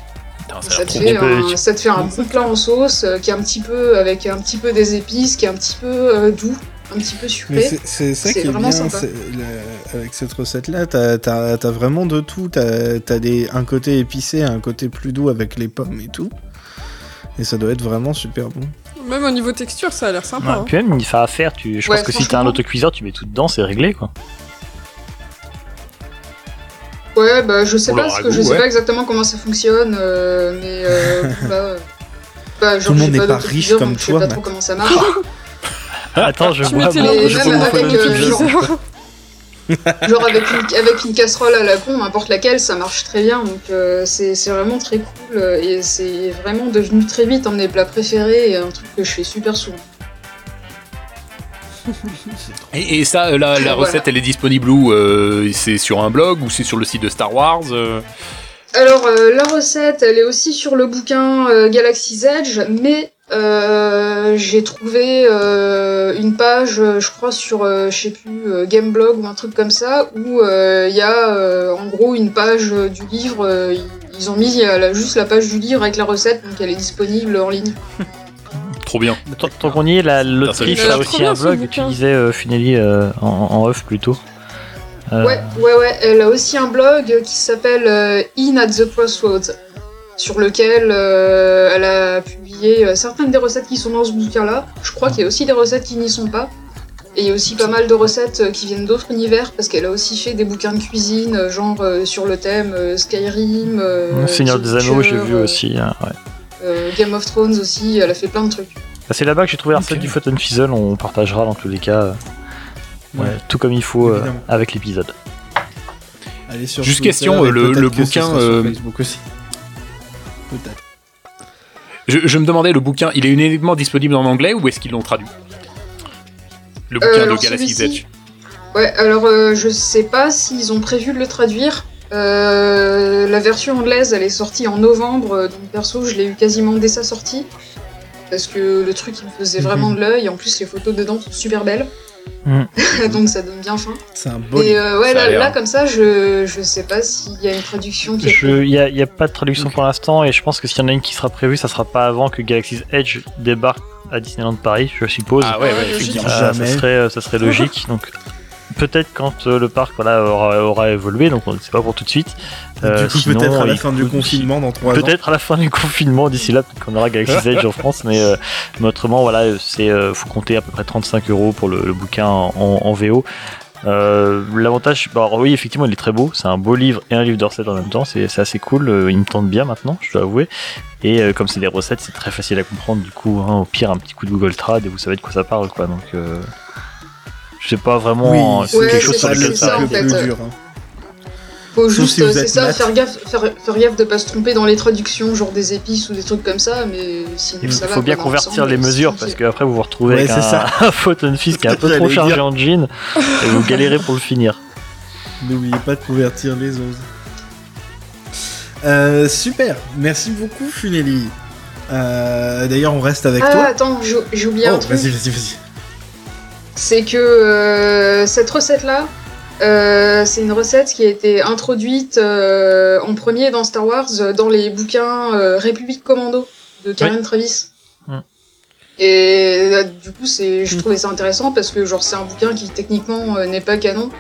Putain, ça te, fait un, ça te fait un bon plat en sauce euh, qui est un petit peu avec un petit peu des épices, qui est un petit peu euh, doux, un petit peu Mais sucré. c'est- ça qui est vraiment bien la- avec cette recette-là. T'as as, vraiment de tout. T'as as des un côté épicé, un côté plus doux avec les pommes et tout. Et ça doit être vraiment super bon. Même au niveau texture, ça a l'air sympa. Ouais, hein. puis même, ça à faire. Tu... Je Ouais, pense que si t'as un autocuiseur, tu mets tout dedans, c'est réglé quoi. Ouais, bah je sais Pour pas, parce que je sais ouais. pas exactement comment ça fonctionne, euh, mais euh, là, euh, bah, genre, Tout le monde n'est pas riche comme donc je sais toi, pas trop comment ça marche. Attends, je Tu vois. même avec, euh, genre- cuiseur. Genre avec une, avec une casserole à la con, n'importe laquelle, ça marche très bien. Donc euh, c'est vraiment très cool et c'est vraiment devenu très vite un de mes plats préférés et un truc que je fais super souvent. Et, et ça, euh, la, Voilà. recette, elle est disponible où Euh, C'est sur un blog ou c'est sur le site de Star Wars euh? Alors la recette, elle est aussi sur le bouquin Galaxy's Edge, mais euh, j'ai trouvé euh, une page, euh, je crois sur, euh, je sais plus, euh, Gameblog ou un truc comme ça, où euh, il y a euh, en gros une page euh, du livre. euh, ils- ont mis euh, la- juste la page du livre avec la recette, donc elle est disponible en ligne. Trop bien. Tant, tant qu'on y est, la- ne a aussi un blog, tu disais euh, Finelli euh, en, en off plutôt. Euh, Ouais, ouais, ouais. Elle a aussi un blog qui s'appelle euh, In at the Crossroads, sur lequel euh, elle a publié euh, certaines des recettes qui sont dans ce bouquin-là. Je crois qu'il y a aussi des recettes qui n'y sont pas. Et il y a aussi pas mal de recettes euh, qui viennent d'autres univers, parce qu'elle a aussi fait des bouquins de cuisine, genre euh, sur le thème euh, Skyrim, euh, Seigneur des Anneaux, j'ai vu aussi. hein, ouais. euh, Game of Thrones aussi, elle a fait plein de trucs. Bah, c'est là-bas que j'ai trouvé la recette Ok. du Photon Fizzle, on partagera dans tous les cas. euh, ouais, Ouais. tout comme il faut euh, avec l'épisode. Allez sur Juste question, le- bouquin, sera sur Facebook aussi. Peut-être. Je, je me demandais, le bouquin, il est uniquement disponible en anglais ou est-ce qu'ils l'ont traduit? Le bouquin Euh, de Galaxy's Edge. Ouais, alors euh, je sais pas s'ils ont prévu de le traduire. Euh, la version anglaise, elle est sortie en novembre, donc perso, je l'ai eu quasiment dès sa sortie. Parce que le truc, il me faisait Mhm. vraiment de l'œil. En plus, les photos dedans sont super belles. Mhm. donc ça donne bien faim. C'est un beau Et euh, ouais, là, comme ça, je, je sais pas s'il y a une traduction qui est Il n'y a, y a pas de traduction pour l'instant et je pense que s'il y en a une qui sera prévue, ça sera pas avant que Galaxy's Edge débarque à Disneyland Paris, je suppose. Ah ouais, ouais, Ouais, effectivement. Euh, ça, Jamais. serait, euh, ça serait logique. donc peut-être quand euh, le parc voilà, aura, aura évolué, donc on ne sait pas pour tout de suite. Euh, du coup, sinon, peut-être à la fin du confinement dans 3 ans. Peut-être à la fin du confinement, d'ici là, peut-être qu'on aura Galaxy's Edge en France, mais, euh, mais autrement, voilà, c'est euh, faut compter à peu près 35 euros pour le, le bouquin en, en VO. Euh, L'avantage, bah, oui, effectivement, il est très beau. C'est un beau livre et un livre de recettes en même temps. C'est assez cool. euh, il me tente bien maintenant, je dois avouer. Et euh, comme c'est des recettes, c'est très facile à comprendre. Du coup, hein, au pire, un petit coup de Google Trad et vous savez de quoi ça parle, quoi. Donc, euh, je sais pas vraiment Oui, euh, c'est Ouais, quelque chose c'est sur ça, lequel c'est ça le plus dur. hein. Faut Sauf juste, si euh, c'est ça, maths. faire gaffe, faire, faire gaffe de pas se tromper dans les traductions, genre des épices ou des trucs comme ça, mais sinon Il ça va. faut bien convertir les c'est mesures parce qu'après vous vous retrouvez Ouais, avec c'est un, ça. un Photon Fist qui est un peu trop chargé dire. en jean et vous galérez pour le finir. N'oubliez pas de convertir les os. Euh, super, merci beaucoup Funeli. Euh, D'ailleurs, on reste avec Ah, toi. attends, j'ai oublié un Oh, truc. vas-y, vas-y, vas-y. C'est que euh, cette recette-là, euh, c'est une recette qui a été introduite euh, en premier dans Star Wars euh, dans les bouquins euh, République Commando de Karen Travis. Hmm. Et euh, du coup, c'est, je trouvais ça intéressant parce que genre c'est un bouquin qui techniquement euh, n'est pas canon,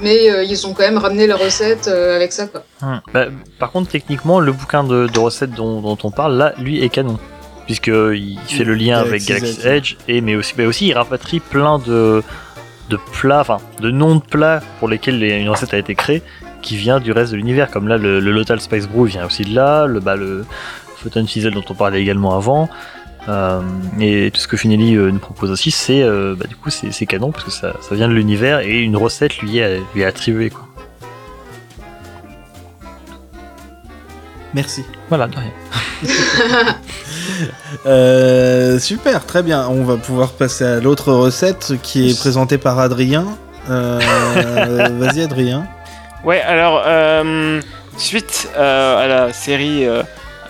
mais euh, ils ont quand même ramené la recette euh, avec ça quoi. Hum. Bah, par contre, techniquement, le bouquin de, de recettes dont, dont on parle, là, lui, est canon. Puisque il fait le lien avec Galaxy's Edge. Edge, et, mais, aussi, mais aussi il rapatrie plein de, de plats, enfin, de noms de plats pour lesquels les- une recette a été créée, qui vient du reste de l'univers. Comme là, le, le Lothal Spice Brew vient aussi de là, le, bah, le Photon Fizzle dont on parlait également avant. Euh, et tout ce que Finelli euh, nous propose aussi, c'est euh, bah, du coup c'est c'est canon parce que ça, ça vient de l'univers et une recette lui est, lui est attribuée quoi. Merci. Voilà, de rien. Euh, super, très bien. On va pouvoir passer à l'autre recette qui est présentée par Adrien. Euh, Vas-y, Adrien. Ouais, alors, euh, suite euh, à la série euh,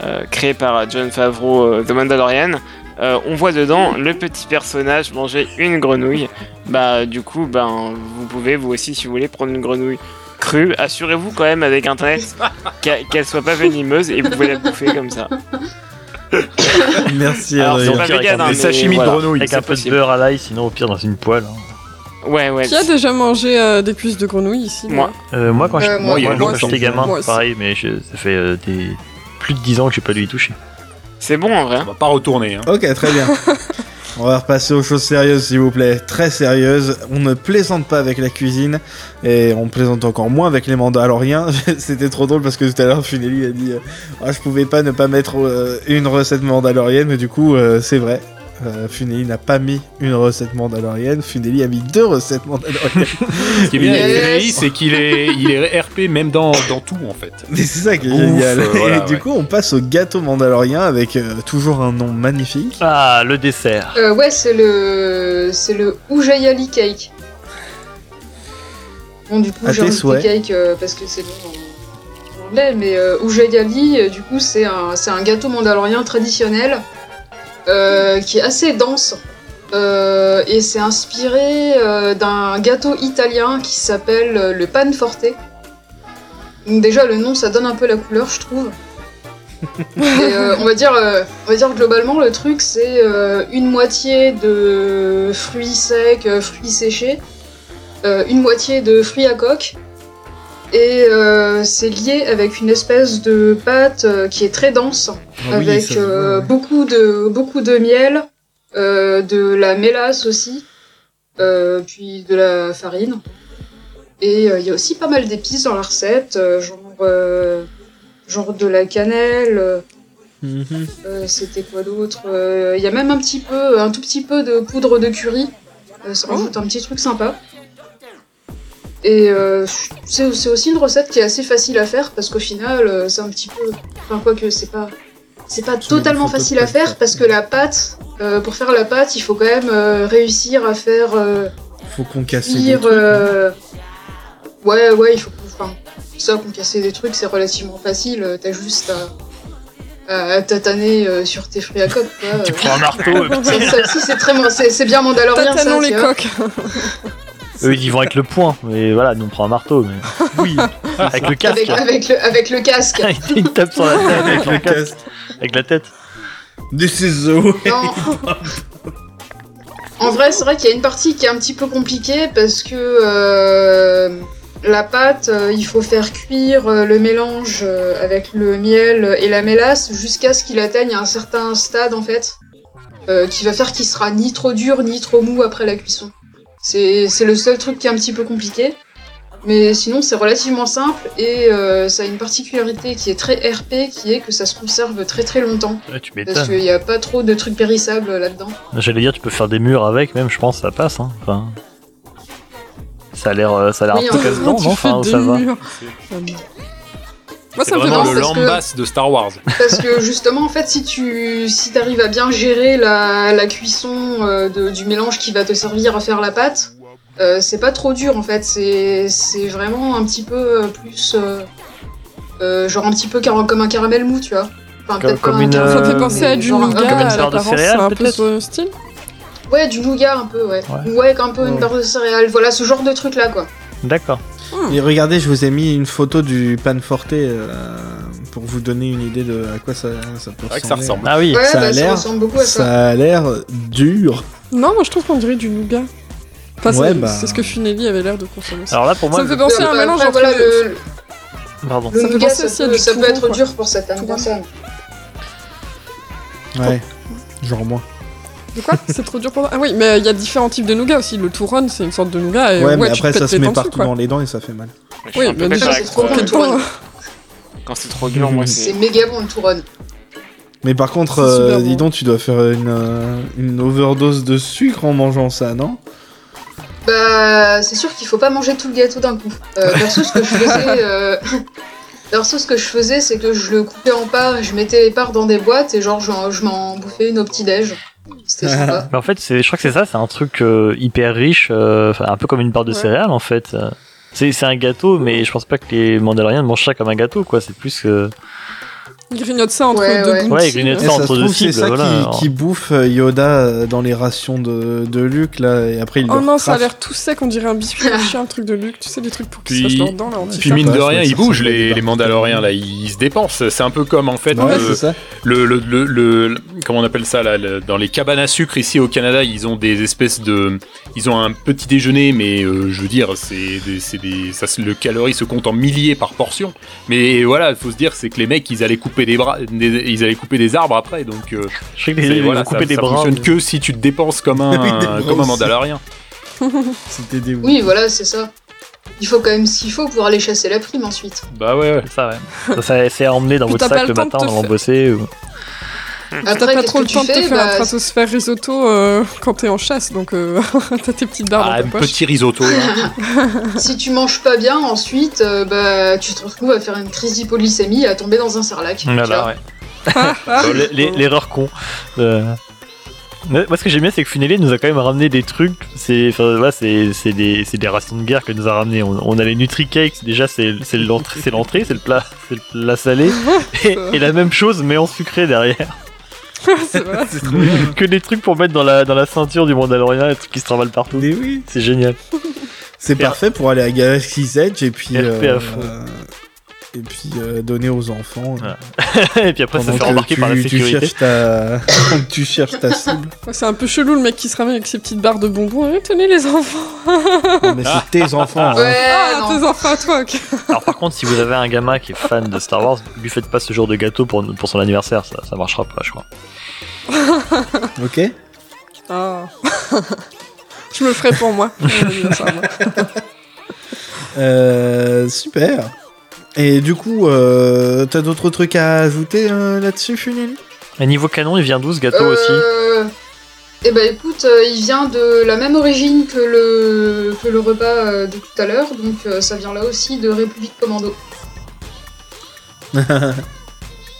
euh, créée par John Favreau, euh, The Mandalorian, euh, on voit dedans le petit personnage manger une grenouille. Bah, du coup, ben, vous pouvez, vous aussi, si vous voulez, prendre une grenouille crue. Assurez-vous quand même avec internet qu'elle qu'elle soit pas venimeuse et vous pouvez la bouffer comme ça. Merci, Alors, c'est pas vegan, hein, Des mais sashimi voilà. de grenouille. Avec un peu de possible. beurre à l'ail, sinon au pire dans une poêle. hein. Ouais, ouais. Qui a déjà mangé euh, des cuisses de grenouille ici Moi. Euh, moi quand Euh, j'étais moi, moi, il y a moi, quand longtemps. j'étais gamin, Moi aussi. pareil, mais je- ça fait euh, des plus de 10 ans que j'ai pas dû y toucher. C'est bon en vrai. On va pas retourner. Hein. Ok, très bien. On va repasser aux choses sérieuses, s'il vous plaît. Très sérieuses. On ne plaisante pas avec la cuisine et on plaisante encore moins avec les mandaloriens. C'était trop drôle parce que tout à l'heure, Funeli a dit euh, Ah, je pouvais pas ne pas mettre euh, une recette mandalorienne, mais du coup, euh, c'est vrai. Euh, Funeli n'a pas mis une recette mandalorienne. Funeli a mis deux recettes mandaloriennes. Ce qui est bien avec c'est qu'il est, il est RP même dans, dans tout en fait. Mais c'est ça qui est Ouf, génial. euh, voilà, et du ouais. coup, on passe au gâteau mandalorien avec euh, toujours un nom magnifique. Ah, le dessert. Euh, ouais, c'est le c'est le Ujayali cake. Bon, du coup, j'ai souhaits. cake euh, parce que c'est bon en, anglais, mais euh, Ujayali, du coup, c'est un, c'est un gâteau mandalorien traditionnel euh, qui est assez dense. euh, et c'est inspiré euh, d'un gâteau italien qui s'appelle le pan forte. Donc déjà le nom ça donne un peu la couleur je trouve. Et, on va dire, on va dire globalement le truc c'est une moitié de fruits secs, fruits séchés, une moitié de fruits à coque, et euh, c'est lié avec une espèce de pâte euh, qui est très dense, Ah oui, avec euh, beaucoup de beaucoup de miel, euh, de la mélasse aussi, euh, puis de la farine. Et euh, il y a aussi pas mal d'épices dans la recette, euh, genre euh, genre de la cannelle. euh, Mhm. euh, C'était quoi d'autre Euh, Il y a même un petit peu, un tout petit peu de poudre de curry. Euh, ça rajoute un petit truc sympa. Et euh, c'est aussi une recette qui est assez facile à faire parce qu'au final, euh, c'est un petit peu. Enfin, quoi que c'est pas. C'est pas totalement facile à faire parce que la pâte, euh, pour faire la pâte, il faut quand même euh, réussir à faire euh, Faut qu'on casse des cuire. trucs. euh, Ouais, ouais, il faut. Enfin, ça, qu'on casser des trucs, c'est relativement facile. T'as juste à, à, tataner euh, sur tes fruits à coque, quoi. Tu prends un marteau, Ça, ça aussi, c'est très, c'est c'est bien mandalorien, ça. Tatanons tu les coques. eux ils y vont avec le poing, mais voilà, nous on prend un marteau, mais Oui, avec le casque. Avec, avec, le, avec le casque. Il tape sur la tête avec le le casque, casque. avec la tête. Des ciseaux. Non. En vrai, c'est vrai qu'il y a une partie qui est un petit peu compliquée parce que euh, la pâte, euh, il faut faire cuire euh, le mélange euh, avec le miel et la mélasse jusqu'à ce qu'il atteigne un certain stade en fait, euh, qui va faire qu'il sera ni trop dur ni trop mou après la cuisson. C'est c'est le seul truc qui est un petit peu compliqué. Mais sinon, c'est relativement simple et euh, ça a une particularité qui est très RP, qui est que ça se conserve très très longtemps. Ouais, tu Parce qu'il n'y a pas trop de trucs périssables là-dedans. J'allais dire, tu peux faire des murs avec, même, je pense, ça passe. Hein. Enfin, ça a l'air, euh, ça a l'air Oui, un peu casse-dents, Tu non Enfin, ça va. Moi, C'est ça me vraiment le lambas de Star Wars. Parce que justement, en fait, si tu si arrives à bien gérer la, la cuisson euh, de- du mélange qui va te servir à faire la pâte, Euh, c'est pas trop dur en fait, c'est c'est vraiment un petit peu euh, plus. euh, euh, genre un petit peu car- comme un caramel mou, tu vois. Enfin, Comme- comme un une, Ça fait penser à du nougat, comme une barre de céréales, c'est un peu peut-être ce style. Ouais, du nougat un peu, ouais. Ouais. Ouais, un peu une barre de céréales. Voilà, ce genre de truc là, quoi. D'accord. Et regardez, je vous ai mis une photo du pan forte euh, pour vous donner une idée de à quoi ça, ça peut que ça ressembler. ressemble. Ah oui. Ouais, ça a bah, ça l'air- ressemble beaucoup à ça. Ça a l'air dur. Non, moi je trouve qu'on dirait du nougat. Enfin, Ouais, c'est bah. ce que Funeli avait l'air de consommer. Alors là, pour moi, ça me fait penser à un mélange entre voilà, le- pardon. le Ça nougat, penser aussi ça peut, ça peut être quoi. dur pour certaines personnes. Ouais. Genre moi. De quoi C'est trop dur pour toi Ah oui, mais il y a différents types de nougat aussi. Le touron, c'est une sorte de nougat. Et ouais, ouais, mais après ça se met partout quoi. dans les dents et ça fait mal. Je Oui, mais déjà, c'est trop Quand c'est trop gluant, moi, C'est c'est. méga bon le touron. Mais par contre, euh, dis donc, tu dois faire une, euh, une overdose de sucre en mangeant ça, non? Bah, c'est sûr qu'il faut pas manger tout le gâteau d'un coup. Euh, perso, ce que je faisais, euh... perso, ce que je faisais, c'est que je le coupais en parts, je mettais les parts dans des boîtes et genre, j'en- je m'en bouffais une au petit-déj. C'était sympa. Mais en fait, je crois que c'est ça, c'est un truc euh, hyper riche, euh, un peu comme une barre de Ouais. céréales en fait. Euh, C'est, c'est un gâteau, mais je pense pas que les Mandaloriens mangent ça comme un gâteau, quoi. C'est plus que. Ils grignotent ça entre Ouais, deux ouais. Ouais, ils grignotent Et là. ça ça se entre deux trouve, c'est cibles, ça voilà, qui, alors. qui bouffe euh, Yoda euh, dans les rations de, de Luke, là, et après il Oh non, ça a l'air tout sec, on dirait un biscuit de chien, un truc de Luc. Tu sais, des trucs pour qu'ils se Puis- fassent leurs dents là en puis mine de rien, ils bougent les, les. Mandaloriens là, ils se dépensent. C'est un peu comme en fait Ouais, le, c'est ça. le, le, le, le- comment on appelle ça là, le- dans les cabanes à sucre ici au Canada, ils ont des espèces de, ils ont un petit déjeuner, mais euh, je veux dire, c'est des, c'est des, ça, se- le calorie se compte en milliers par portion. Mais voilà, il faut se dire, c'est que les mecs, ils allaient couper des bras, des- ils allaient couper des arbres après, donc euh, Je sais que les voilà, couper ça, des ça bras. fonctionne mais- que si tu te dépenses comme un, comme un. Mandalorien. C'était des Oui, voilà, c'est ça. Il faut quand même ce qu'il faut pour aller chasser la prime ensuite. Bah ouais, ouais. Ça, ouais. ça, ça, c'est à emmener dans Puis votre sac le matin avant de bosser. Ou... T'as Après, pas qu'est-ce trop que le tu temps de te fais faire Bah, un stratosphère risotto euh, quand t'es en chasse, donc euh, t'as tes petites barres Ah, dans un petit risotto. là. Si tu manges pas bien, ensuite, euh, bah, tu te retrouves à faire une crise d'hypoglycémie et à tomber dans un sarlac. Voilà, ouais. Ah, ah. L'erreur con. Euh, mais Moi, ce que j'aime bien, c'est que Funeli nous a quand même ramené des trucs. C'est, enfin, voilà, c'est, c'est des, c'est des racines de guerre que nous a ramené. On, on a les Nutri-Cakes. Déjà, c'est, c'est l'entrée, c'est l'entrée, c'est le plat, c'est le plat salé. Et, et la même chose, mais en sucré derrière. c'est vrai. que des trucs pour mettre dans la, dans la ceinture du Mandalorian, des trucs qui se travaillent partout. Mais oui, C'est génial. c'est parfait pour aller à Galaxy's Edge et puis, RP à fond. Euh, et puis euh, donner aux enfants. Ouais. et puis après, ça fait que remarquer tu, par la tu sécurité. cherches ta... tu cherches ta cible. C'est un peu chelou le mec qui se ramène avec ses petites barres de bonbons. Eh, tenez les enfants. Non, mais c'est tes enfants. hein. Ouais, Ah, tes enfants à toi. Alors par contre, si vous avez un gamin qui est fan de Star Wars, lui faites pas ce genre de gâteau pour, pour son anniversaire, ça, ça marchera pas, je crois. Ok Ah. Je me le ferai pour moi. Euh, super. Et du coup, euh, t'as d'autres trucs à ajouter euh, là-dessus, Funeli Et niveau canon, il vient d'où ce gâteau aussi? Euh... Eh ben écoute, euh, il vient de la même origine que le, que le repas euh, de tout à l'heure, donc euh, ça vient là aussi de République Commando.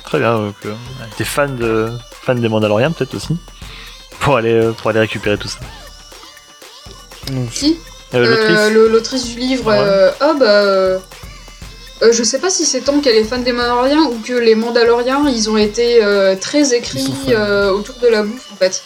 Très bien, donc euh, t'es fan, de, fan des Mandaloriens peut-être aussi pour aller, euh, pour aller récupérer tout ça. Qui? Euh, l'autrice Euh, du livre, Ouais. euh, ah bah... euh, je sais pas si c'est tant qu'elle est fan des Mandaloriens ou que les Mandaloriens, ils ont été euh, très écrits euh, autour de la bouffe, en fait.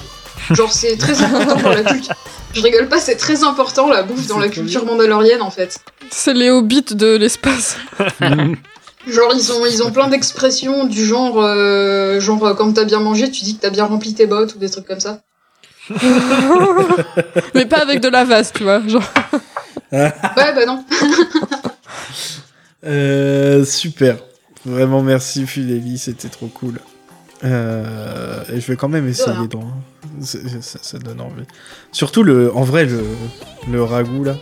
Genre, c'est très important dans la culture... Je rigole pas, c'est très important, la bouffe, dans la culture mandalorienne, en fait. C'est les hobbits de l'espace. Genre, ils ont, ils ont plein d'expressions du genre, euh, genre, quand t'as bien mangé, tu dis que t'as bien rempli tes bottes ou des trucs comme ça. Mais pas avec de la vase, tu vois. Genre. Ouais, bah non. Euh, super. Vraiment merci Funeli, c'était trop cool. Euh, et je vais quand même essayer d'en. c'est- Ça, ça donne envie. Surtout le, en vrai le, le ragoût là,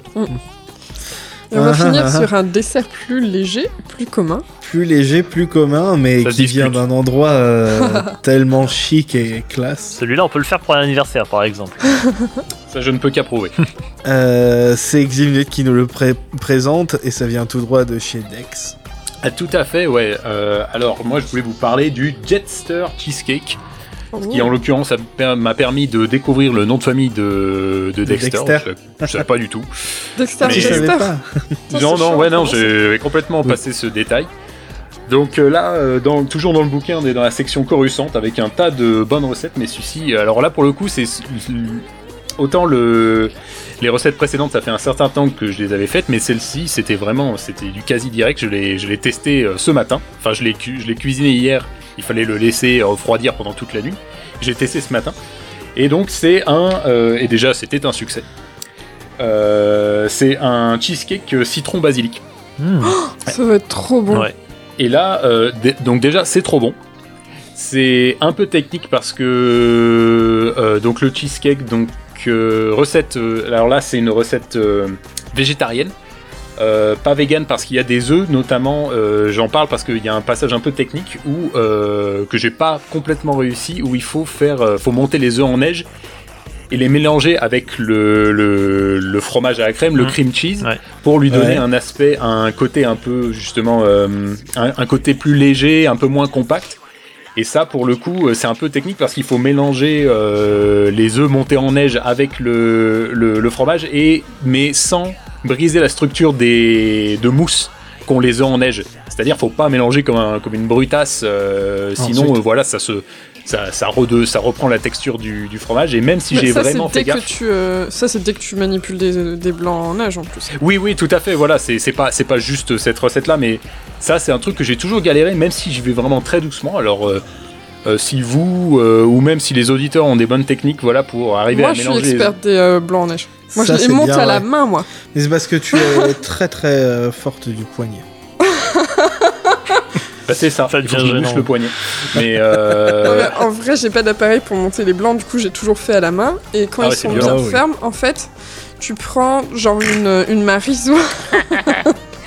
Et on va Ah, finir ah, ah. sur un dessert plus léger, plus commun. plus léger, plus commun, mais Ça qui discute. vient d'un endroit euh, tellement chic et classe. Celui-là, on peut le faire pour un anniversaire par exemple. Ça, je ne peux qu'approuver. Euh, c'est Ximnet qui nous le pré- présente et ça vient tout droit de chez Dex. Ah, tout à fait, ouais. Euh, alors, moi, je voulais vous parler du Jetster Cheesecake. Oh. qui en l'occurrence m'a permis de découvrir le nom de famille de, de Dexter. Dexter. Je, je savais pas du tout. Dexter, Mais- Je savais Dexter. pas. Non, non, ouais, non, j'ai complètement Oui. passé ce détail. Donc euh, là, euh, dans, toujours dans le bouquin, on est dans la section coruscante avec un tas de bonnes recettes, mais celui-ci, alors là pour le coup, c'est autant le les recettes précédentes, ça fait un certain temps que je les avais faites, mais celle-ci, c'était vraiment, c'était du quasi direct. Je l'ai, je l'ai testé euh, ce matin. Enfin, je l'ai, cu- je l'ai cuisiné hier. Il fallait le laisser refroidir pendant toute la nuit. J'ai testé ce matin. Et donc c'est un, euh, et déjà c'était un succès. Euh, c'est un cheesecake euh, citron basilic. Hmm. Ça va être trop bon. Ouais. Et là, euh, donc déjà, c'est trop bon. C'est un peu technique parce que euh, donc le cheesecake, donc euh, recette. euh, alors là, c'est une recette euh, végétarienne, euh, pas vegan parce qu'il y a des œufs, notamment. euh, J'en parle parce qu'il y a un passage un peu technique où euh, que j'ai pas complètement réussi, où il faut faire, euh, faut monter les œufs en neige et les mélanger avec le, le, le fromage à la crème, le Mhm. cream cheese, Ouais. pour lui donner Ouais. un aspect, un côté un peu justement, euh, un, un côté plus léger, un peu moins compact. Et ça, pour le coup, c'est un peu technique parce qu'il faut mélanger euh, les œufs montés en neige avec le, le, le fromage, et mais sans briser la structure des, de mousse qu'ont les œufs en neige. C'est-à-dire, faut pas mélanger comme, un, comme une brutasse, euh, sinon, euh, voilà, ça se ça, ça, rede- ça reprend la texture du, du fromage. Et même si j'ai ça, vraiment c'est fait dès que gaffe. tu, euh, ça, c'est dès que tu manipules des, des blancs en neige en plus. Oui, oui, tout à fait. Voilà, c'est c'est pas, c'est pas juste cette recette-là, mais ça, c'est un truc que j'ai toujours galéré, même si j'y vais vraiment très doucement. Alors, euh, si vous, euh, ou même si les auditeurs ont des bonnes techniques, voilà, pour arriver Moi, à je suis mélanger. les- experte des euh, blancs en neige. Moi, Ça, je les monte bien, à la main, moi. Mais c'est parce que tu es très très euh, forte du poignet. Bah, c'est ça. Ça devient je gênant. le poignet. Mais Non, mais en vrai, j'ai pas d'appareil pour monter les blancs, du coup, j'ai toujours fait à la main. Et quand Ah ils ouais, sont violent, bien oui. fermes, en fait, tu prends genre une, une.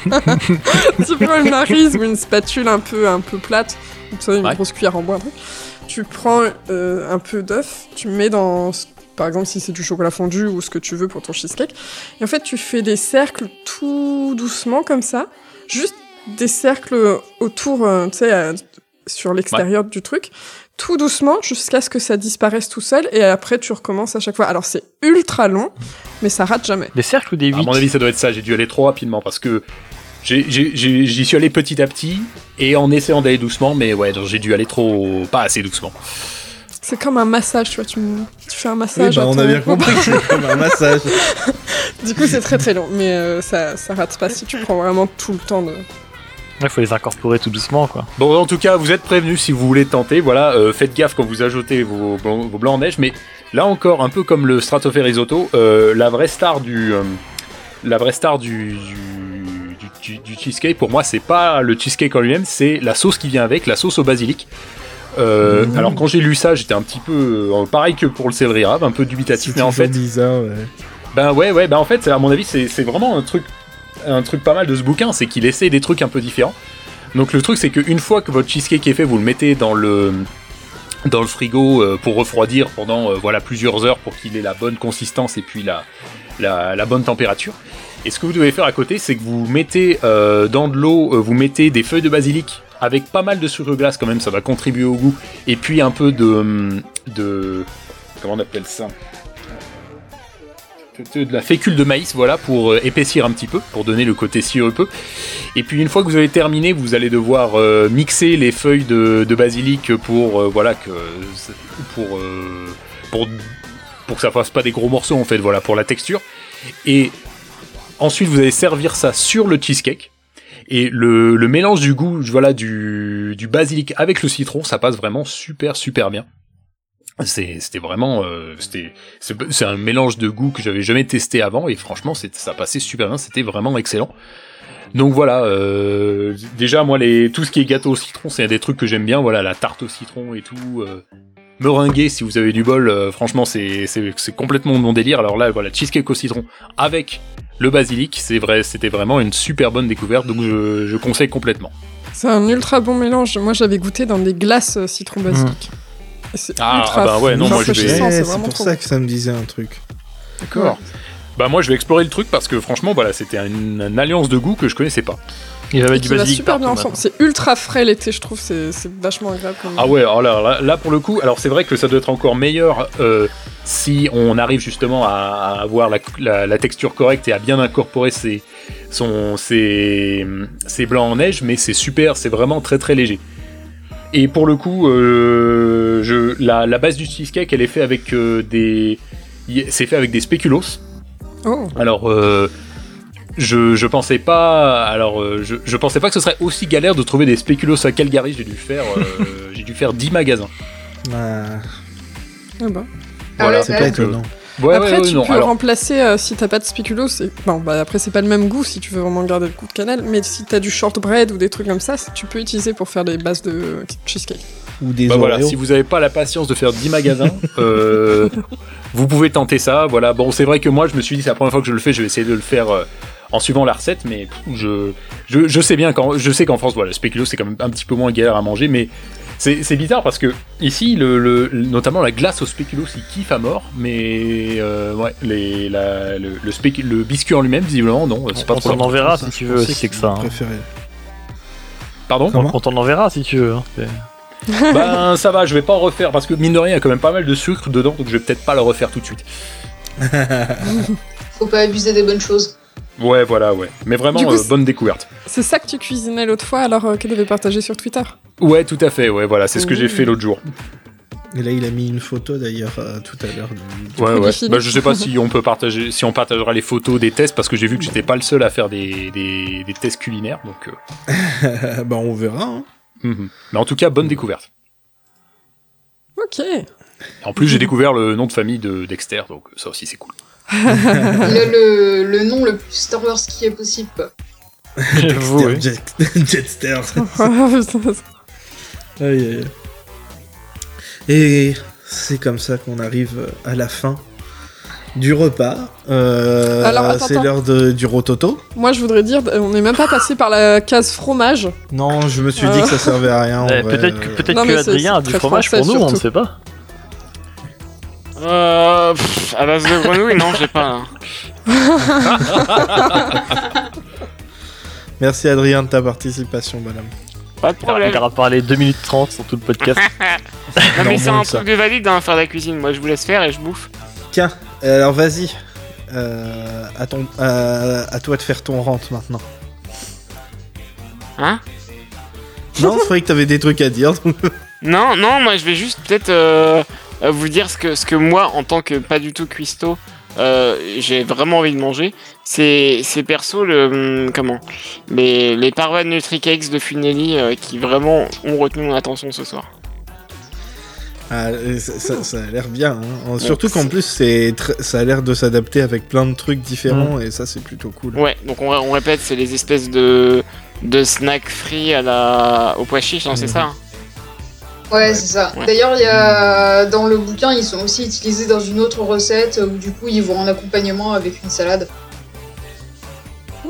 tu prends une marise ou une spatule un peu, un peu plate, une Ouais. grosse cuillère en bois, un truc. Tu prends euh, un peu d'œuf, tu mets dans. Par exemple, si c'est du chocolat fondu ou ce que tu veux pour ton cheesecake. Et en fait, tu fais des cercles tout doucement comme ça. Juste des cercles autour, euh, tu sais, euh, sur l'extérieur du truc. Tout doucement jusqu'à ce que ça disparaisse tout seul. Et après, tu recommences à chaque fois. Alors, c'est ultra long, mais ça rate jamais. Des cercles ou des à 8 mon avis, ça doit être ça. J'ai dû aller trop rapidement parce que j'y suis allé petit à petit et en essayant d'aller doucement, mais ouais, j'ai dû aller trop, pas assez doucement. C'est comme un massage, tu vois. Tu, fais un Oui, massage. bah, à on a bien compris que c'est comme un massage. Du coup, c'est très très long. Mais euh, ça, ça rate pas si tu prends vraiment tout le temps de. Il faut les incorporer tout doucement, quoi. Bon, en tout cas, vous êtes prévenus si vous voulez tenter. Voilà, euh, faites gaffe quand vous ajoutez vos, blancs- vos blancs en neige. Mais là encore, un peu comme le Stratosphere Risotto, euh, la vraie star du, euh, la vraie star du, du, du- du cheesecake, pour moi, c'est pas le cheesecake en lui-même, c'est la sauce qui vient avec, la sauce au basilic. Euh, Mmh. Alors quand j'ai lu ça, j'étais un petit peu euh, pareil que pour le céleri rave, un peu dubitatif, mais en fait, bizarre. ouais. ben ouais, ouais, ben en fait, à mon avis, c'est vraiment un truc, un truc pas mal de ce bouquin, c'est qu'il essaie des trucs un peu différents. Donc le truc, c'est qu'une fois que votre cheesecake est fait, vous le mettez dans le dans le frigo euh, pour refroidir pendant voilà plusieurs heures pour qu'il ait la bonne consistance et puis la, la, la bonne température. Et ce que vous devez faire à côté, c'est que vous mettez euh, dans de l'eau, euh, vous mettez des feuilles de basilic avec pas mal de sucre glace quand même, ça va contribuer au goût, et puis un peu de hum, de comment on appelle ça? De la fécule de maïs, voilà, pour euh, épaissir un petit peu, pour donner le côté sirupeux. Et puis une fois que vous avez terminé, vous allez devoir mixer les feuilles de, basilic pour voilà que pour pour pour que ça fasse pas des gros morceaux en fait, voilà, pour la texture. Et ensuite vous allez servir ça sur le cheesecake. Et le, mélange du goût, voilà, du, basilic avec le citron, ça passe vraiment super super bien. C'était vraiment, euh, c'est un mélange de goûts que j'avais jamais testé avant et franchement, ça passait super bien. C'était vraiment excellent. Donc voilà, euh, déjà moi les tout ce qui est gâteau au citron, c'est un des trucs que j'aime bien. Voilà, la tarte au citron et tout. Euh, meringuer si vous avez du bol, euh, franchement c'est complètement mon délire. Alors là, voilà, cheesecake au citron avec le basilic, c'est vrai, c'était vraiment une super bonne découverte. Donc je, je conseille complètement. C'est un ultra bon mélange. Moi, j'avais goûté dans des glaces euh, citron basilic. Et C'est Ah, ultra ah bah ouais, non, moi, je vais- c'est pour trop ça que ça me disait un truc. D'accord. Bah moi je vais explorer le truc parce que franchement voilà c'était une, une alliance de goût que je connaissais pas. Il va Et mettre du basilic super bien ensemble. C'est ultra frais l'été, je trouve. C'est c'est vachement agréable. Comme... Ah ouais alors là, là, là, pour le coup alors c'est vrai que ça doit être encore meilleur euh, si on arrive justement à, avoir la, la- la texture correcte et à bien incorporer ses, son, ses, ses blancs en neige mais c'est super c'est vraiment très très léger. Et pour le coup euh, je, la, la base du cheesecake elle est faite avec euh, des c'est fait avec des spéculoos Oh. Alors, euh, je, je pensais pas. Alors, euh, je, je pensais pas que ce serait aussi galère de trouver des spéculoos à Calgary. J'ai dû faire, euh, j'ai dû faire 10 magasins. Ah, Ah bah. Ah Voilà, ouais, c'est pas étonnant. Ouais, après, ouais, ouais, tu non. peux Alors, remplacer euh, si t'as pas de spéculoos. c'est- Bon, bah après, c'est pas le même goût si tu veux vraiment garder le goût de cannelle. Mais si t'as du shortbread ou des trucs comme ça, tu peux utiliser pour faire des bases de cheesecake. Ou des bah voilà, si vous avez pas la patience de faire 10 magasins, euh, vous pouvez tenter ça. Voilà, bon, c'est vrai que moi, je me suis dit, c'est la première fois que je le fais, je vais essayer de le faire. euh, en suivant la recette, mais je, je, je sais bien qu'en, je sais qu'en France, voilà, le spéculoos c'est quand même un petit peu moins galère à manger, mais c'est, c'est bizarre parce que ici, le, le- notamment la glace au spéculoos, il kiffe à mort, mais euh, ouais, les, la, le, le, spécu- le biscuit en lui-même, visiblement, non, c'est pas On trop. t'en leur- enverra si tu veux aussi, c'est que ça. hein. Pardon Comment On t'en enverra si tu veux. hein. Ben ça va, je vais pas en refaire parce que mine de rien, il y a quand même pas mal de sucre dedans, donc je vais peut-être pas le refaire tout de suite. Faut pas abuser des bonnes choses. Ouais, voilà, ouais. Mais vraiment, coup, euh, bonne découverte. C'est ça que tu cuisinais l'autre fois alors euh, qu'elle avait partagé sur Twitter. Ouais, tout à fait, ouais, voilà, c'est ce que j'ai fait l'autre jour. Et là, il a mis une photo d'ailleurs euh, tout à l'heure. du- Ouais, ouais. Bah, je sais pas si on peut partager, si on partagera les photos des tests parce que j'ai vu que j'étais pas le seul à faire des, des, des tests culinaires, donc. euh, bah, on verra. hein. mhm. Mais en tout cas, bonne découverte. Ok. En plus, j'ai découvert le nom de famille de Dexter, donc ça aussi c'est cool. Il a le, le nom le plus Star Wars qui est possible. J'avoue, oui. Jet- Jetster. Et c'est comme ça qu'on arrive à la fin du repas. Euh, c'est l'heure de- du rototo. Moi, je voudrais dire, on n'est même pas passé par la case fromage. Non, je me suis dit que ça servait à rien. en Eh, peut-être que, peut-être Non, que Adrien a du fromage français, pour nous, on ne sait pas. Euh, pff, à base de grenouille, non, j'ai pas. hein. Merci Adrien de ta participation, madame. Pas de problème. Il aura parlé 2 minutes 30 sur tout le podcast. Non, mais c'est un truc de valide, hein, faire de la cuisine. Moi, je vous laisse faire et je bouffe. Tiens, alors vas-y. Euh, à, ton, à toi de faire ton rente maintenant. Hein? Non, c'est vrai que t'avais des trucs à dire. Non, non, moi, je vais juste peut-être euh, euh, vous dire ce que, ce que moi, en tant que pas du tout cuistot, euh, j'ai vraiment envie de manger. C'est, c'est perso le hum, comment les les parois de Nutricakes de Funelli euh, qui vraiment ont retenu mon attention ce soir. Ah, ça, ça- ça a l'air bien. hein. Surtout qu'en plus, c'est tr- ça a l'air de s'adapter avec plein de trucs différents et ça, c'est plutôt cool. Ouais, donc on, on répète, c'est les espèces de de snacks frits à la au pois chiche, non, c'est Mhm. ça. hein Ouais, c'est ça. Ouais. D'ailleurs, il y a dans le bouquin, ils sont aussi utilisés dans une autre recette où du coup ils vont en accompagnement avec une salade.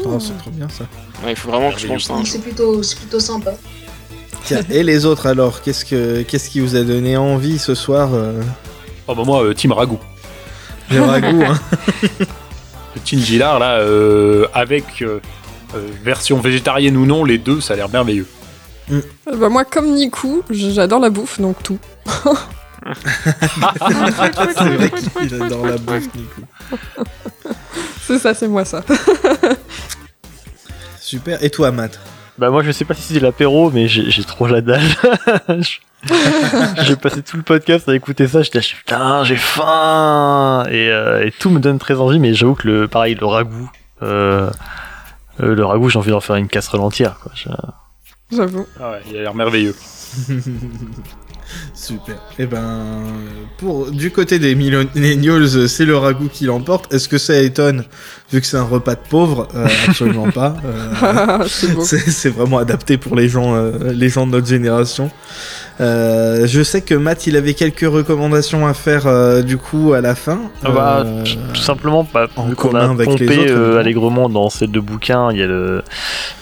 Oh, c'est trop bien ça. Ouais, il faut vraiment que je mange ça. c'est plutôt, c'est plutôt sympa. Tiens, et les autres alors Qu'est-ce que qu'est-ce qui vous a donné envie ce soir euh, Oh bah moi, euh, Team Ragout. Les ragoûts, hein. Le Tingilar, là, euh, avec euh, version végétarienne ou non, les deux, ça a l'air merveilleux. Euh, Bah, moi, comme Niku, j'adore la bouffe, donc tout. c'est vrai qu'il adore la bouffe, Nico. C'est ça, c'est moi ça. Super. Et toi, Matt? Bah moi je sais pas si c'est l'apéro mais j'ai trop la dalle. Je- j'ai passé tout le podcast à écouter ça, j'étais là, putain j'ai faim et, euh, et tout me donne très envie mais j'avoue que le pareil le ragoût euh, euh, le ragoût j'ai envie d'en faire une casserole entière quoi. J'avoue. Ah ouais, il a l'air merveilleux. Super. Et ben, pour du côté des millennials, c'est le ragoût qui l'emporte. Est-ce que ça étonne vu que c'est un repas de pauvres Euh, Absolument pas. Euh, c'est beau. c'est vraiment adapté pour les gens, euh, les gens de notre génération. Euh, je sais que Matt, il avait quelques recommandations à faire euh, du coup à la fin. Ah bah, tout simplement, bah, en vu qu'on commun a avec les pompé autres, euh, évidemment. allègrement dans ces deux bouquins, il y a le,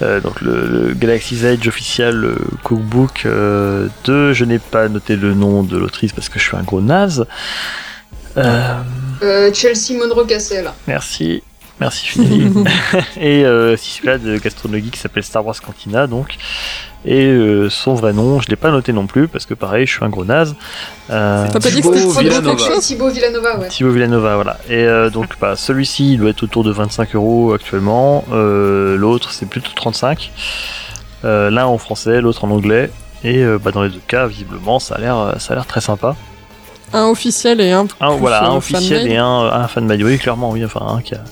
euh, donc le, le Galaxy's Edge officiel euh, cookbook euh, de, je n'ai pas noté le nom de l'autrice parce que je suis un gros naze. Euh, Euh, Chelsea Monroe Cassel. Merci. Merci Finelli. et euh, si celui-là de gastronomie qui s'appelle Star Wars Cantina donc. Et euh, son vrai nom, je l'ai pas noté non plus parce que pareil, je suis un gros naze. Euh, T'as pas dit que c'était Villanova. Thibaut Villanova, ouais. Thibaut Villanova, voilà. Et euh, donc bah, celui-ci il doit être autour de 25 euros actuellement. Euh, l'autre c'est plutôt 35. Euh, L'un en français, l'autre en anglais. Et euh, bah, dans les deux cas, visiblement, ça a l'air, ça a l'air très sympa. Un officiel et un. Un, voilà, un euh, officiel fan-made. et un, un fan made. Oui, clairement, oui. Enfin, un qui, a-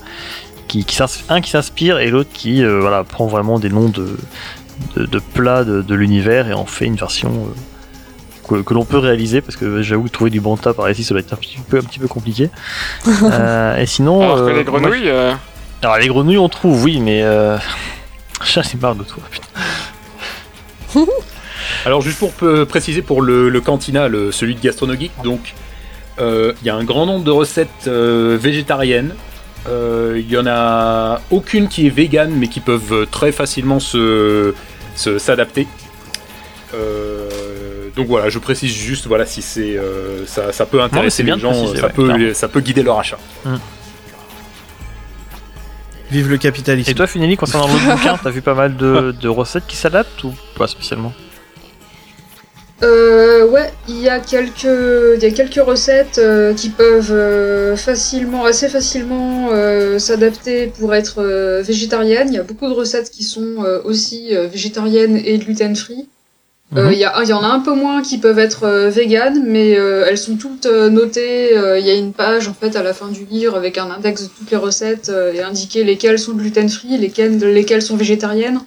qui, qui s'ins- un qui s'inspire et l'autre qui euh, voilà, prend vraiment des noms de, de, de plats de, de l'univers et en fait une version euh, que, que l'on peut réaliser parce que j'avoue que trouver du banta par ici ça doit être un petit peu, un petit peu compliqué. Euh, et sinon. Alors que euh, les grenouilles, euh, alors les grenouilles on trouve, oui, mais. Euh... J'en ai marre de toi, putain. Alors juste pour préciser pour le, le cantina, le, celui de Gastronogeek, donc euh, il y a un grand nombre de recettes euh, végétariennes. Euh, Il y en a aucune qui est vegan, mais qui peuvent très facilement se s'adapter. Euh, donc voilà, je précise juste voilà si c'est euh, ça, ça peut intéresser les gens, préciser, ça ouais, peut clairement. ça peut guider leur achat. Vive le capitalisme. Et toi, Finelli, concernant l'autre bouquin, t'as vu pas mal de, de recettes qui s'adaptent ou pas spécialement? Euh, ouais, il y a quelques, il y a quelques recettes euh, qui peuvent euh, facilement, assez facilement euh, s'adapter pour être euh, végétariennes. Il y a beaucoup de recettes qui sont euh, aussi euh, végétariennes et gluten-free. Euh, Mhm. Il y, a- il y en a un peu moins qui peuvent être véganes, mais euh, elles sont toutes notées. euh, Il y a une page en fait à la fin du livre avec un index de toutes les recettes euh, et indiqué lesquelles sont gluten-free, lesquelles, lesquelles sont végétariennes,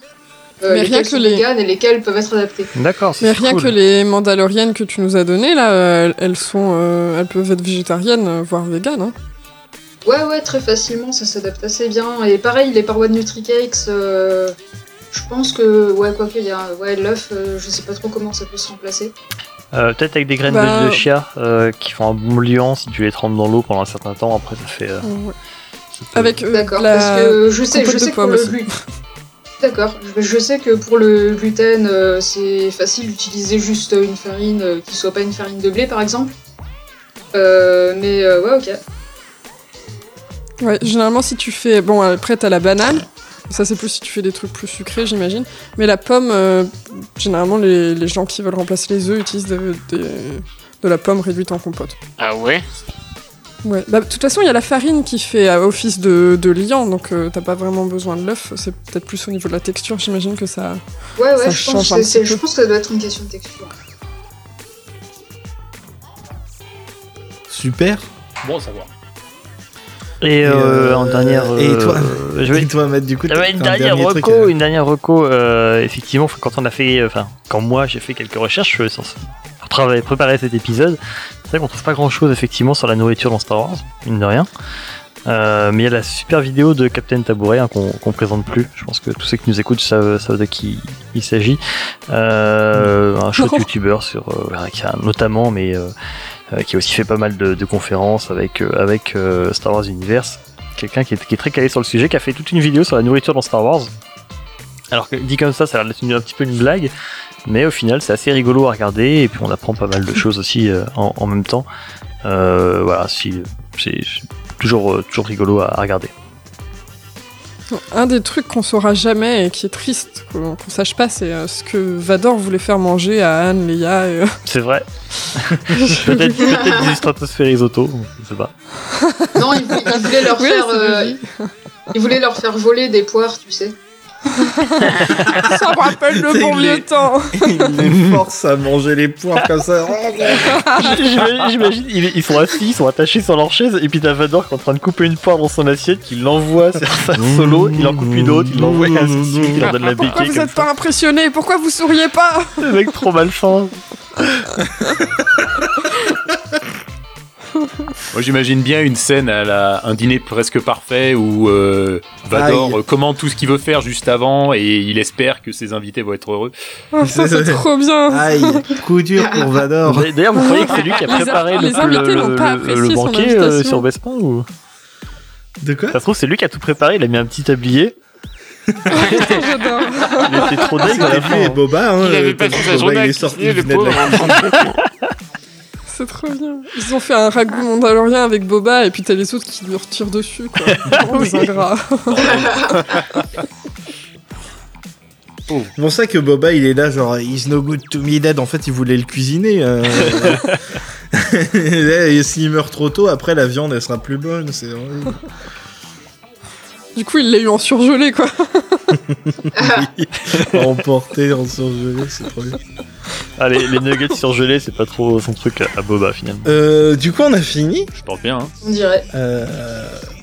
euh, Mais rien que sont les- véganes et lesquelles peuvent être adaptées. D'accord, c'est Mais rien cool. que les Mandaloriennes que tu nous as données, là, euh, elles sont, euh, elles peuvent être végétariennes, voire véganes. Hein. Ouais, ouais, très facilement, ça s'adapte assez bien. Et pareil, les parois de NutriCakes, euh, je pense que, ouais, quoi qu'il y a, ouais, l'œuf, euh, je sais pas trop comment ça peut se remplacer. Euh, Peut-être avec des graines Bah- de, de chia euh, qui font un bon liant si tu les trempes dans l'eau pendant un certain temps. Après, ça fait. euh, Ouais. ça peut- Avec euh, D'accord, la... parce que je sais, je sais que pour le aussi. D'accord, je, je sais que pour le gluten, euh, c'est facile d'utiliser juste une farine euh, qui soit pas une farine de blé, par exemple. Euh, mais euh, ouais, ok. Ouais, généralement, si tu fais. Bon, après, t'as la banane. Ça, c'est plus si tu fais des trucs plus sucrés, j'imagine. Mais la pomme, euh, généralement, les, les gens qui veulent remplacer les œufs utilisent de, de- de la pomme réduite en compote. Ah ouais? Ouais. Bah, de toute façon, il y a la farine qui fait euh, office de, de liant, donc euh, t'as pas vraiment besoin de l'œuf. C'est peut-être plus au niveau de la texture, j'imagine que ça. Ouais, ouais, Ça je pense, change que c'est- je pense que ça doit être une question de texture. Super. Bon à savoir. Et, euh, euh, en dernière. et euh, toi je vais- toi, Matt, du coup, Ah bah, une un dernière truc, reco, euh, une dernière reco. euh, effectivement, quand on a fait, enfin, quand moi j'ai fait quelques recherches sur, pour travailler, préparer cet épisode, c'est vrai qu'on trouve pas grand chose effectivement sur la nourriture dans Star Wars, mine de rien. Euh, mais il y a la super vidéo de Captain Tabouret hein, qu'on qu'on présente plus. Je pense que tous ceux qui nous écoutent savent, savent de qui il s'agit. Euh, un chouette youtubeur sur, euh, notamment, mais qui a aussi fait pas mal de, de conférences avec avec Star Wars Universe quelqu'un qui est, qui est très calé sur le sujet, qui a fait toute une vidéo sur la nourriture dans Star Wars. Alors que dit comme ça, ça a l'air d'être un petit peu une blague, mais au final, c'est assez rigolo à regarder et puis on apprend pas mal de choses aussi euh, en, en même temps. Euh, voilà, si c'est toujours euh, toujours rigolo à, à regarder. Un des trucs qu'on saura jamais et qui est triste qu'on sache pas, c'est euh, ce que Vador voulait faire manger à Anne, Leia. Et, euh, C'est vrai. peut-être peut-être du stratosphère risotto, je sais pas. Non, il voulait, il voulait leur Oui, faire, euh, il voulait leur faire voler des poires, tu sais. Ça me rappelle le bon vieux temps. Il les force à manger les poires comme ça. J'imagine, ils, sont assis, ils sont attachés sur leur chaise, et puis t'as Vador qui est en train de couper une poire dans son assiette, qui l'envoie sur sa solo, il en coupe une autre, il l'envoie de suite, il leur donne la Pourquoi béquille. vous comme êtes pas impressionné Pourquoi vous souriez pas? Le mec trop malfin. Moi j'imagine bien une scène à la, un dîner presque parfait où euh, Vador Aïe. euh, commande tout ce qu'il veut faire juste avant et il espère que ses invités vont être heureux. Oh, ça, C'est trop bien. Aïe, coup dur pour Vador. D'ailleurs, vous croyez que c'est lui qui a préparé les le, pas banquet euh, sur Bespin ou? De quoi? Ça se trouve, c'est lui qui a tout préparé, il a mis un petit tablier. J'adore. Il était trop lui et hein. Boba. Hein, Il avait euh, passé quand sa Boba, journée il est sorti, C'est trop bien. Ils ont fait un ragoût mandalorien avec Boba et puis t'as les autres qui lui retirent dessus, quoi. Oh, les ingrats. C'est pour ça que Boba il est là, genre, he's no good to me dead. En fait, il voulait le cuisiner. euh. Et S'il meurt trop tôt, après la viande elle sera plus bonne. C'est. Du coup, il l'a eu en surgelé, quoi. Emporté en surgelé, c'est trop bien. Ah, les, les nuggets surgelés, c'est pas trop son truc à, Boba finalement. Euh, du coup, on a fini. Je pense bien. Hein. On dirait. Euh,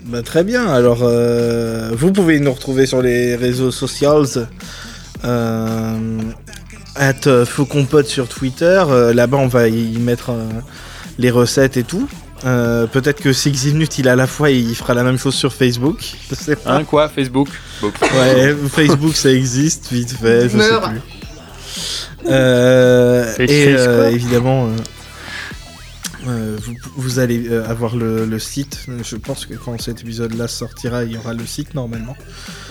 bah, très bien. Alors, euh, vous pouvez nous retrouver sur les réseaux sociaux. At euh, Pod sur Twitter. Euh, Là-bas, on va y mettre euh, les recettes et tout. Euh, Peut-être que Six Minutes, il a à la fois, il fera la même chose sur Facebook. Je sais pas. Hein, quoi Facebook? Ouais, Facebook, ça existe, vite fait, je sais Meurs. plus. Euh, et euh, évidemment, euh, euh, vous, vous allez euh, avoir le, le site. Je pense que quand cet épisode-là sortira, il y aura le site normalement.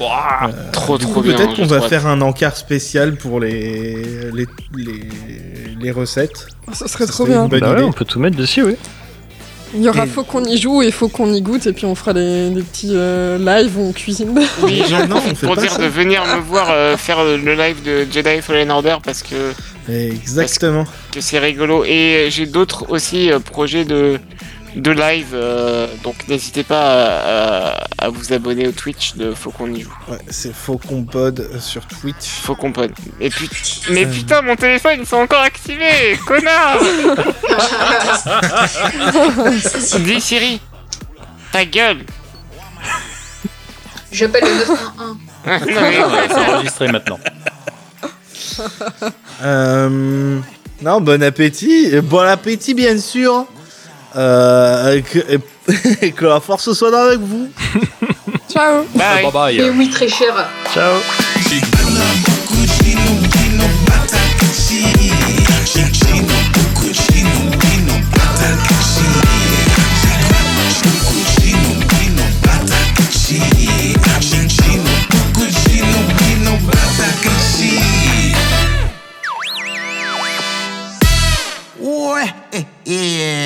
Ouah. Trop, trop coup, bien. peut-être qu'on va faire un encart spécial pour les, les, les, les recettes. Oh, Ça serait Ça trop serait bien. une bonne Bah ouais, on peut tout mettre dessus, oui. Il y aura Et- faut qu'on y joue et faut qu'on y goûte et puis on fera des, des petits euh, lives où on cuisine. Oui, Non, on pour pas dire ça. de venir me voir euh, faire le live de Jedi Fallen Order parce que, Exactement. que c'est rigolo. Et j'ai d'autres aussi euh, projets de, de live, euh, donc n'hésitez pas à, à- à vous abonner au Twitch de Faut qu'on y joue. Ouais, c'est Faucon Pod sur Twitch. Faut qu'on pod. Et puis, mais Euh. putain, mon téléphone, ils sont encore activés, connard Dis Siri, ta gueule J'appelle le 911. Non, mais- Ouais, c'est enregistré maintenant. Euh, non, bon appétit. Bon appétit, bien sûr. Euh, que, et, que la force soit avec vous. Ciao. Ah, bye. Et oui, très cher. Ciao. Eh, eh.